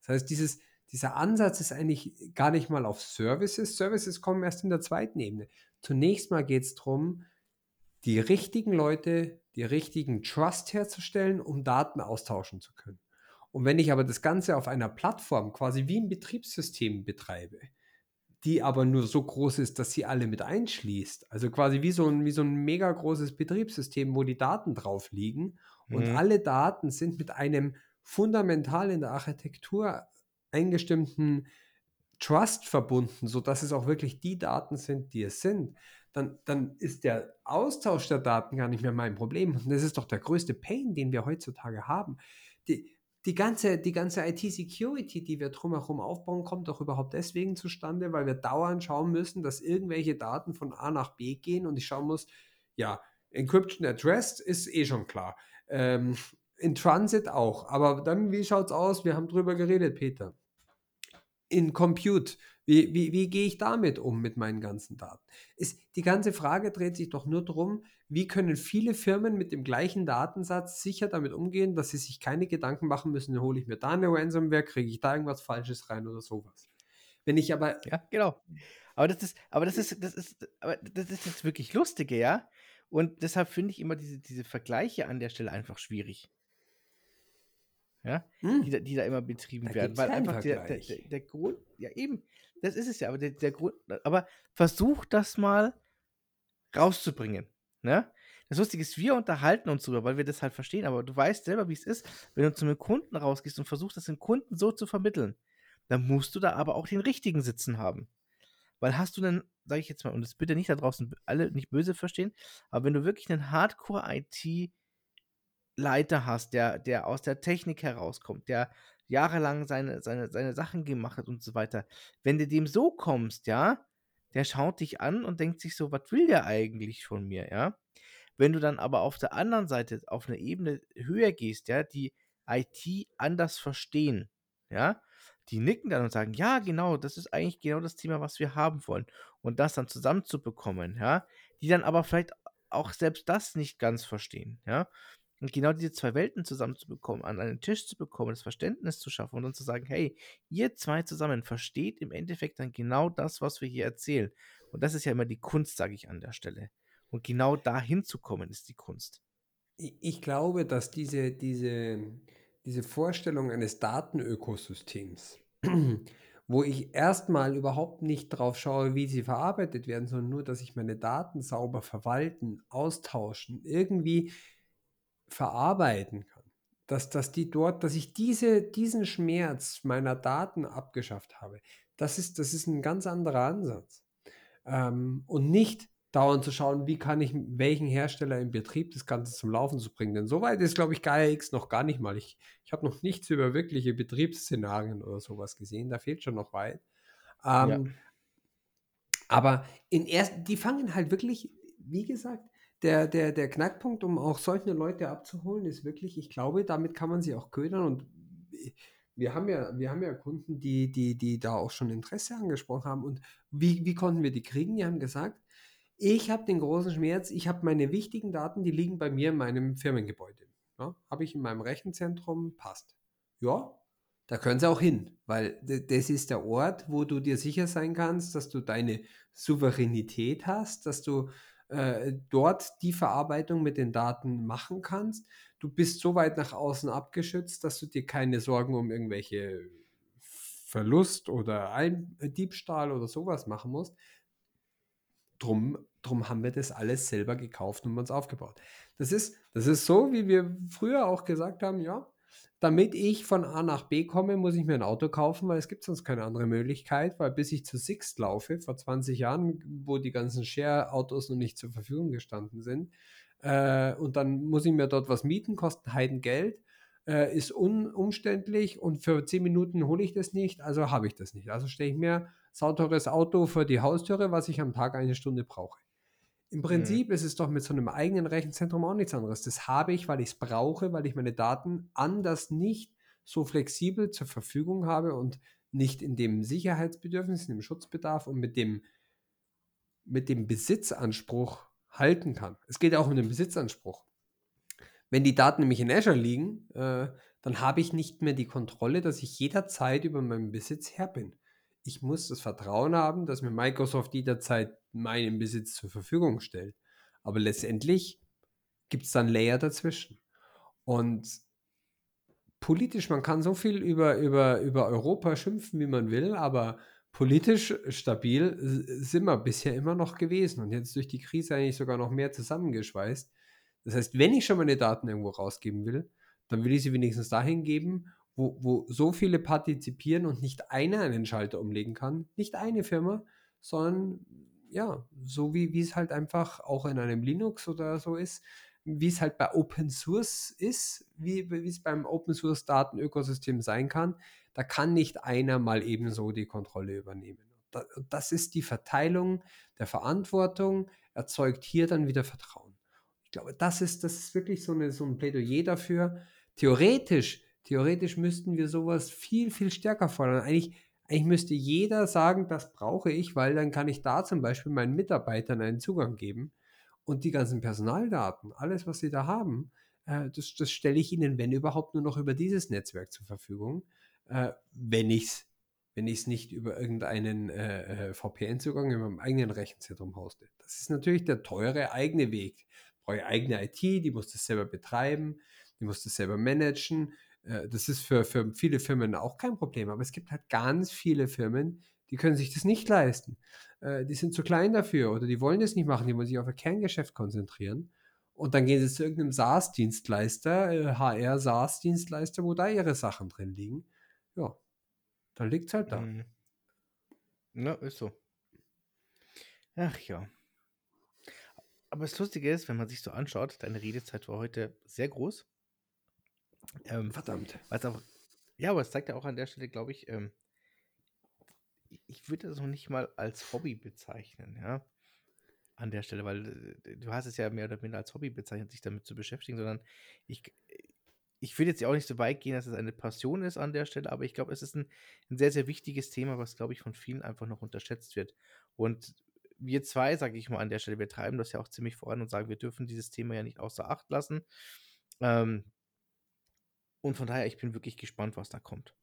Das heißt, dieses, dieser Ansatz ist eigentlich gar nicht mal auf Services. Services kommen erst in der zweiten Ebene. Zunächst mal geht es darum, die richtigen Leute, die richtigen Trust herzustellen, um Daten austauschen zu können. Und wenn ich aber das Ganze auf einer Plattform quasi wie ein Betriebssystem betreibe, die aber nur so groß ist, dass sie alle mit einschließt, also quasi wie so ein, wie so ein mega großes Betriebssystem, wo die Daten drauf liegen und Mhm. alle Daten sind mit einem fundamental in der Architektur eingestimmten Trust verbunden, sodass es auch wirklich die Daten sind, die es sind, dann, dann ist der Austausch der Daten gar nicht mehr mein Problem. Und das ist doch der größte Pain, den wir heutzutage haben. Die, die ganze, die ganze IT-Security, die wir drumherum aufbauen, kommt doch überhaupt deswegen zustande, weil wir dauernd schauen müssen, dass irgendwelche Daten von A nach B gehen und ich schauen muss, ja, Encryption Rest ist eh schon klar. Ähm, in Transit auch. Aber dann, wie schaut es aus? Wir haben drüber geredet, Peter. In Compute, wie, wie, wie gehe ich damit um mit meinen ganzen Daten? Ist, die ganze Frage dreht sich doch nur darum, wie können viele Firmen mit dem gleichen Datensatz sicher damit umgehen, dass sie sich keine Gedanken machen müssen, hole ich mir da eine Ransomware, kriege ich da irgendwas Falsches rein oder sowas. Wenn ich aber. Ja, genau. Aber das ist, aber das ist, das ist, aber das ist das wirklich Lustige, ja. Und deshalb finde ich immer diese, diese Vergleiche an der Stelle einfach schwierig. Ja, Hm, die, da, die da immer betrieben Da werden. Weil einfach der, der, der, Grund, ja eben, das ist es ja, aber der, der Grund, aber versuch das mal rauszubringen. Ne? Das Lustige ist, wir unterhalten uns drüber, weil wir das halt verstehen, aber du weißt selber, wie es ist, wenn du zu einem Kunden rausgehst und versuchst, das dem Kunden so zu vermitteln, dann musst du da aber auch den richtigen Sitzen haben. Weil hast du dann, sage ich jetzt mal, und das bitte nicht da draußen alle nicht böse verstehen, aber wenn du wirklich einen Hardcore-IT-Leiter hast, der, der aus der Technik herauskommt, der jahrelang seine, seine, seine Sachen gemacht hat und so weiter, wenn du dem so kommst, ja, der schaut dich an und denkt sich so, was will der eigentlich von mir, ja? Wenn du dann aber auf der anderen Seite auf eine Ebene höher gehst, ja, die IT anders verstehen, ja, die nicken dann und sagen, ja, genau, das ist eigentlich genau das Thema, was wir haben wollen. Und das dann zusammenzubekommen, ja, die dann aber vielleicht auch selbst das nicht ganz verstehen, ja. Und genau diese zwei Welten zusammenzubekommen, an einen Tisch zu bekommen, das Verständnis zu schaffen und dann zu sagen, hey, ihr zwei zusammen versteht im Endeffekt dann genau das, was wir hier erzählen. Und das ist ja immer die Kunst, sage ich an der Stelle. Und genau dahin zu kommen, ist die Kunst. Ich ich glaube, dass diese, diese, diese Vorstellung eines Datenökosystems, wo ich erstmal überhaupt nicht drauf schaue, wie sie verarbeitet werden, sondern nur, dass ich meine Daten sauber verwalten, austauschen, irgendwie verarbeiten kann. Dass, dass die dort, dass ich diese, diesen Schmerz meiner Daten abgeschafft habe, das ist, das ist ein ganz anderer Ansatz. Ähm, und nicht dauernd zu schauen, wie kann ich welchen Hersteller im Betrieb das Ganze zum Laufen zu bringen. Denn soweit ist, glaube ich, Gaia X noch gar nicht mal. Ich, ich habe noch nichts über wirkliche Betriebsszenarien oder sowas gesehen. Da fehlt schon noch weit. Ähm, Ja. Aber in erst, die fangen halt wirklich, wie gesagt, der, der, der Knackpunkt, um auch solche Leute abzuholen, ist wirklich, ich glaube, damit kann man sie auch ködern und wir haben ja, wir haben ja Kunden, die, die, die da auch schon Interesse angesprochen haben. Und wie, wie konnten wir die kriegen? Die haben gesagt, ich habe den großen Schmerz, ich habe meine wichtigen Daten, die liegen bei mir in meinem Firmengebäude. Ja, habe ich in meinem Rechenzentrum, passt. Ja, da können sie auch hin, weil das ist der Ort, wo du dir sicher sein kannst, dass du deine Souveränität hast, dass du äh, dort die Verarbeitung mit den Daten machen kannst. Du bist so weit nach außen abgeschützt, dass du dir keine Sorgen um irgendwelche Verlust oder Ein Diebstahl oder sowas machen musst. Drum, drum haben wir das alles selber gekauft und uns aufgebaut. Das ist, das ist so, wie wir früher auch gesagt haben, ja, damit ich von A nach B komme, muss ich mir ein Auto kaufen, weil es gibt sonst keine andere Möglichkeit, weil bis ich zu Sixt laufe, vor 20 Jahren, wo die ganzen Share-Autos noch nicht zur Verfügung gestanden sind, äh, und dann muss ich mir dort was mieten, kostet Heidengeld, äh, ist un umständlich und für 10 Minuten hole ich das nicht, also habe ich das nicht. Also stelle ich mir sauteures Auto vor die Haustüre, was ich am Tag eine Stunde brauche. Im Prinzip ist es doch mit so einem eigenen Rechenzentrum auch nichts anderes. Das habe ich, weil ich es brauche, weil ich meine Daten anders nicht so flexibel zur Verfügung habe und nicht in dem Sicherheitsbedürfnis, in dem Schutzbedarf und mit dem, mit dem Besitzanspruch halten kann. Es geht auch um den Besitzanspruch. Wenn die Daten nämlich in Azure liegen, äh, dann habe ich nicht mehr die Kontrolle, dass ich jederzeit über meinen Besitz Herr bin. Ich muss das Vertrauen haben, dass mir Microsoft jederzeit meinen Besitz zur Verfügung stellt. Aber letztendlich gibt es dann Layer dazwischen. Und politisch, man kann so viel über, über, über Europa schimpfen, wie man will, aber politisch stabil sind wir bisher immer noch gewesen und jetzt durch die Krise eigentlich sogar noch mehr zusammengeschweißt. Das heißt, wenn ich schon meine Daten irgendwo rausgeben will, dann will ich sie wenigstens dahin geben, wo, wo so viele partizipieren und nicht einer einen Schalter umlegen kann. Nicht eine Firma, sondern ja, so wie, wie es halt einfach auch in einem Linux oder so ist, wie es halt bei Open Source ist, wie, wie es beim Open Source Datenökosystem sein kann, da kann nicht einer mal ebenso die Kontrolle übernehmen. Das ist die Verteilung der Verantwortung, erzeugt hier dann wieder Vertrauen. Ich glaube, das ist, das ist wirklich so, eine, so ein Plädoyer dafür. Theoretisch, theoretisch müssten wir sowas viel, viel stärker fordern. Eigentlich, eigentlich müsste jeder sagen, das brauche ich, weil dann kann ich da zum Beispiel meinen Mitarbeitern einen Zugang geben und die ganzen Personaldaten, alles, was sie da haben, äh, das, das stelle ich ihnen, wenn überhaupt, nur noch über dieses Netzwerk zur Verfügung äh, wenn ich es wenn ich es nicht über irgendeinen äh, äh VPN-Zugang in meinem eigenen Rechenzentrum hoste. Das ist natürlich der teure eigene Weg. Brauche eigene IT, die muss das selber betreiben, die muss das selber managen. Äh, das ist für, für viele Firmen auch kein Problem, aber es gibt halt ganz viele Firmen, die können sich das nicht leisten. Äh, die sind zu klein dafür oder die wollen das nicht machen, die wollen sich auf ihr Kerngeschäft konzentrieren. Und dann gehen sie zu irgendeinem SaaS-Dienstleister, HR-SaaS-Dienstleister, wo da ihre Sachen drin liegen ja, dann liegt es halt da. Mhm. Ja, ist so. Ach ja. Aber das Lustige ist, wenn man sich so anschaut, deine Redezeit war heute sehr groß. Ähm, Verdammt. Auch, ja, aber es zeigt ja auch an der Stelle, glaube ich, ähm, ich würde das noch nicht mal als Hobby bezeichnen, ja. An der Stelle, weil äh, du hast es ja mehr oder minder als Hobby bezeichnet, sich damit zu beschäftigen, sondern ich, ich will jetzt ja auch nicht so weit gehen, dass es eine Passion ist an der Stelle, aber ich glaube, es ist ein, ein, sehr, sehr wichtiges Thema, was, glaube ich, von vielen einfach noch unterschätzt wird. Und wir zwei, sage ich mal an der Stelle, wir treiben das ja auch ziemlich voran und sagen, wir dürfen dieses Thema ja nicht außer Acht lassen. Ähm, und von daher, ich bin wirklich gespannt, was da kommt.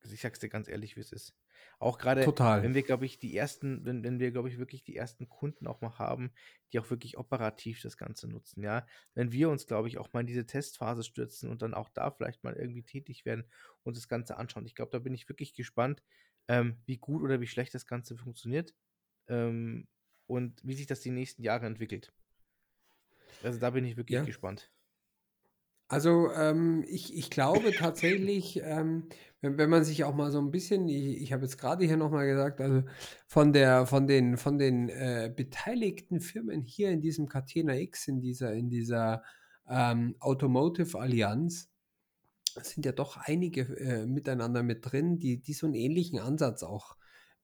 Also ich sag's dir ganz ehrlich, wie es ist. Auch gerade, wenn wir, glaube ich, die ersten, wenn, wenn wir, glaube ich, wirklich die ersten Kunden auch mal haben, die auch wirklich operativ das Ganze nutzen, ja. Wenn wir uns, glaube ich, auch mal in diese Testphase stürzen und dann auch da vielleicht mal irgendwie tätig werden und das Ganze anschauen. Ich glaube, da bin ich wirklich gespannt, ähm, wie gut oder wie schlecht das Ganze funktioniert ähm, und wie sich das die nächsten Jahre entwickelt. Also da bin ich wirklich ja. gespannt. Also ähm, ich, ich glaube tatsächlich, ähm, wenn, wenn man sich auch mal so ein bisschen, ich, ich habe jetzt gerade hier nochmal gesagt, also von der, von den, von den äh, beteiligten Firmen hier in diesem Catena X, in dieser, in dieser ähm, Automotive Allianz, sind ja doch einige äh, miteinander mit drin, die, die so einen ähnlichen Ansatz auch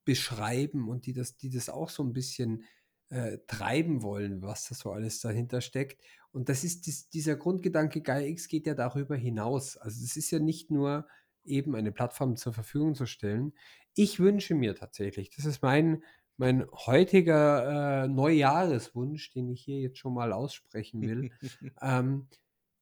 beschreiben und die das, die das auch so ein bisschen äh, treiben wollen, was da so alles dahinter steckt. Und das ist dies, dieser Grundgedanke, GaiaX geht ja darüber hinaus. Also es ist ja nicht nur eben eine Plattform zur Verfügung zu stellen. Ich wünsche mir tatsächlich, das ist mein, mein heutiger äh, Neujahreswunsch, den ich hier jetzt schon mal aussprechen will. (laughs) ähm,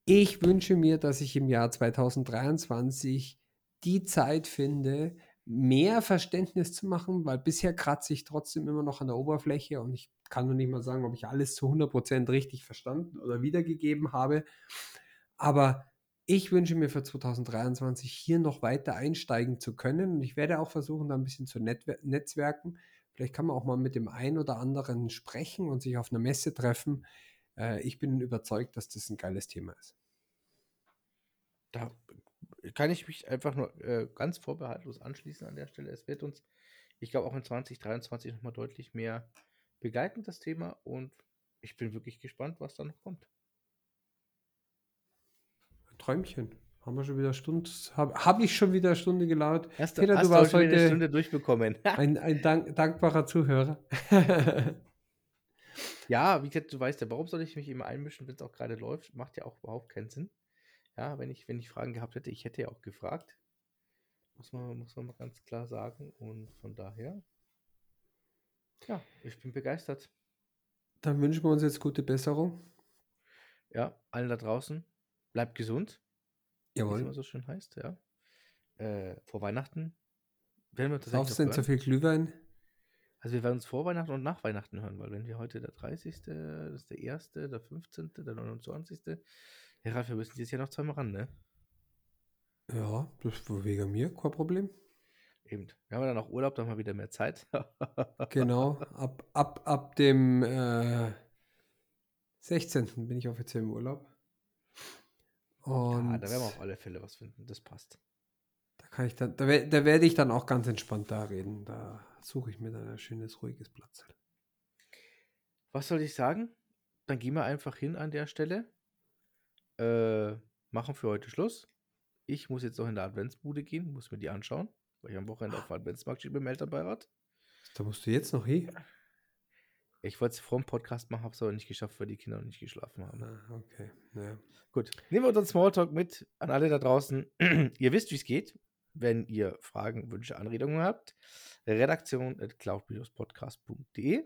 ich wünsche mir, dass ich im Jahr 2023 die Zeit finde, mehr Verständnis zu machen, weil bisher kratze ich trotzdem immer noch an der Oberfläche und ich kann noch nicht mal sagen, ob ich alles zu 100% richtig verstanden oder wiedergegeben habe. Aber ich wünsche mir für 2023 hier noch weiter einsteigen zu können und ich werde auch versuchen, da ein bisschen zu netzwerken. Vielleicht kann man auch mal mit dem einen oder anderen sprechen und sich auf einer Messe treffen. Äh, ich bin überzeugt, dass das ein geiles Thema ist. Da kann ich mich einfach nur äh, ganz vorbehaltlos anschließen an der Stelle. Es wird uns, ich glaube, auch in 2023 nochmal deutlich mehr begleiten, das Thema. Und ich bin wirklich gespannt, was da noch kommt. Träumchen. Haben wir schon wieder Stunde, habe hab ich schon wieder eine Stunde gelaut. Hast du, Peter, hast du warst heute eine Stunde durchbekommen. (laughs) ein, ein dank, dankbarer Zuhörer. (laughs) ja, wie gesagt, du weißt ja, warum soll ich mich immer einmischen, wenn es auch gerade läuft? Macht ja auch überhaupt keinen Sinn. Ja, wenn ich, wenn ich Fragen gehabt hätte, ich hätte ja auch gefragt. Muss man, muss man mal ganz klar sagen. Und von daher, ja, ich bin begeistert. Dann wünschen wir uns jetzt gute Besserung. Ja, allen da draußen, bleibt gesund. Jawohl. Wie es immer so schön heißt, ja. Äh, vor Weihnachten werden wir tatsächlich. Du denn so viel Glühwein? Also wir werden uns vor Weihnachten und nach Weihnachten hören, weil wenn wir heute der 30., das ist der 1., der 15., der 29., ja, Ralf, wir müssen dieses Jahr noch zweimal ran, ne? Ja, das war wegen mir, kein Problem. Eben. Wir haben dann auch Urlaub, dann haben wir wieder mehr Zeit. (laughs) Genau, ab, ab, ab dem äh, 16. bin ich offiziell im Urlaub. Und ja, da werden wir auf alle Fälle was finden. Das passt. da kann ich dann, da, da werde ich dann auch ganz entspannt da reden. Da suche ich mir dann ein schönes, ruhiges Platz. Was soll ich sagen? Dann gehen wir einfach hin an der Stelle. Äh, machen für heute Schluss. Ich muss jetzt noch in der Adventsbude gehen, muss mir die anschauen, weil ich am Wochenende auf Adventsmarkt stehe beim Elternbeirat. Da musst du jetzt noch hin. Ich wollte es vor dem Podcast machen, habe es aber nicht geschafft, weil die Kinder noch nicht geschlafen haben. Ah, okay. Ja. Gut, nehmen wir unseren Smalltalk mit an alle da draußen. (clears throat) ihr wisst, wie es geht. Wenn ihr Fragen, Wünsche, Anregungen habt, redaktion at cloud-podcast.de.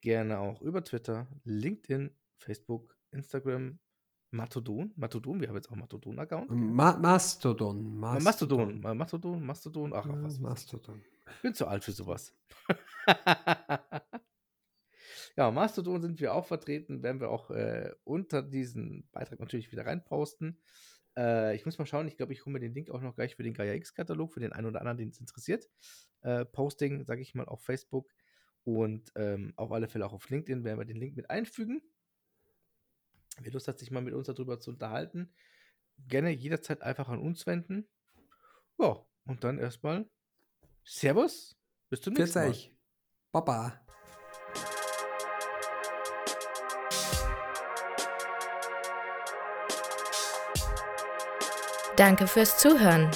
Gerne auch über Twitter, LinkedIn, Facebook, Instagram, Mastodon. Mastodon, wir haben jetzt auch Mastodon-Account. Ma Mastodon. Mastodon. Mastodon, Mastodon, Mastodon. Ach, Ja, was. Mastodon. Ich bin zu alt für sowas. (laughs) ja, Mastodon sind wir auch vertreten, werden wir auch äh, unter diesen Beitrag natürlich wieder reinposten. Äh, ich muss mal schauen, ich glaube, ich hole mir den Link auch noch gleich für den Gaia X-Katalog, für den einen oder anderen, den es interessiert. Äh, Posting, sage ich mal, auf Facebook und ähm, auf alle Fälle auch auf LinkedIn werden wir den Link mit einfügen. Wer Lust hat, sich mal mit uns darüber zu unterhalten, gerne jederzeit einfach an uns wenden. Ja, und dann erstmal Servus, bis zum nächsten Mal. euch. Baba. Danke fürs Zuhören.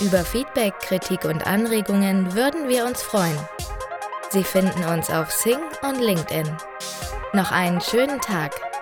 Über Feedback, Kritik und Anregungen würden wir uns freuen. Sie finden uns auf Sing und LinkedIn. Noch einen schönen Tag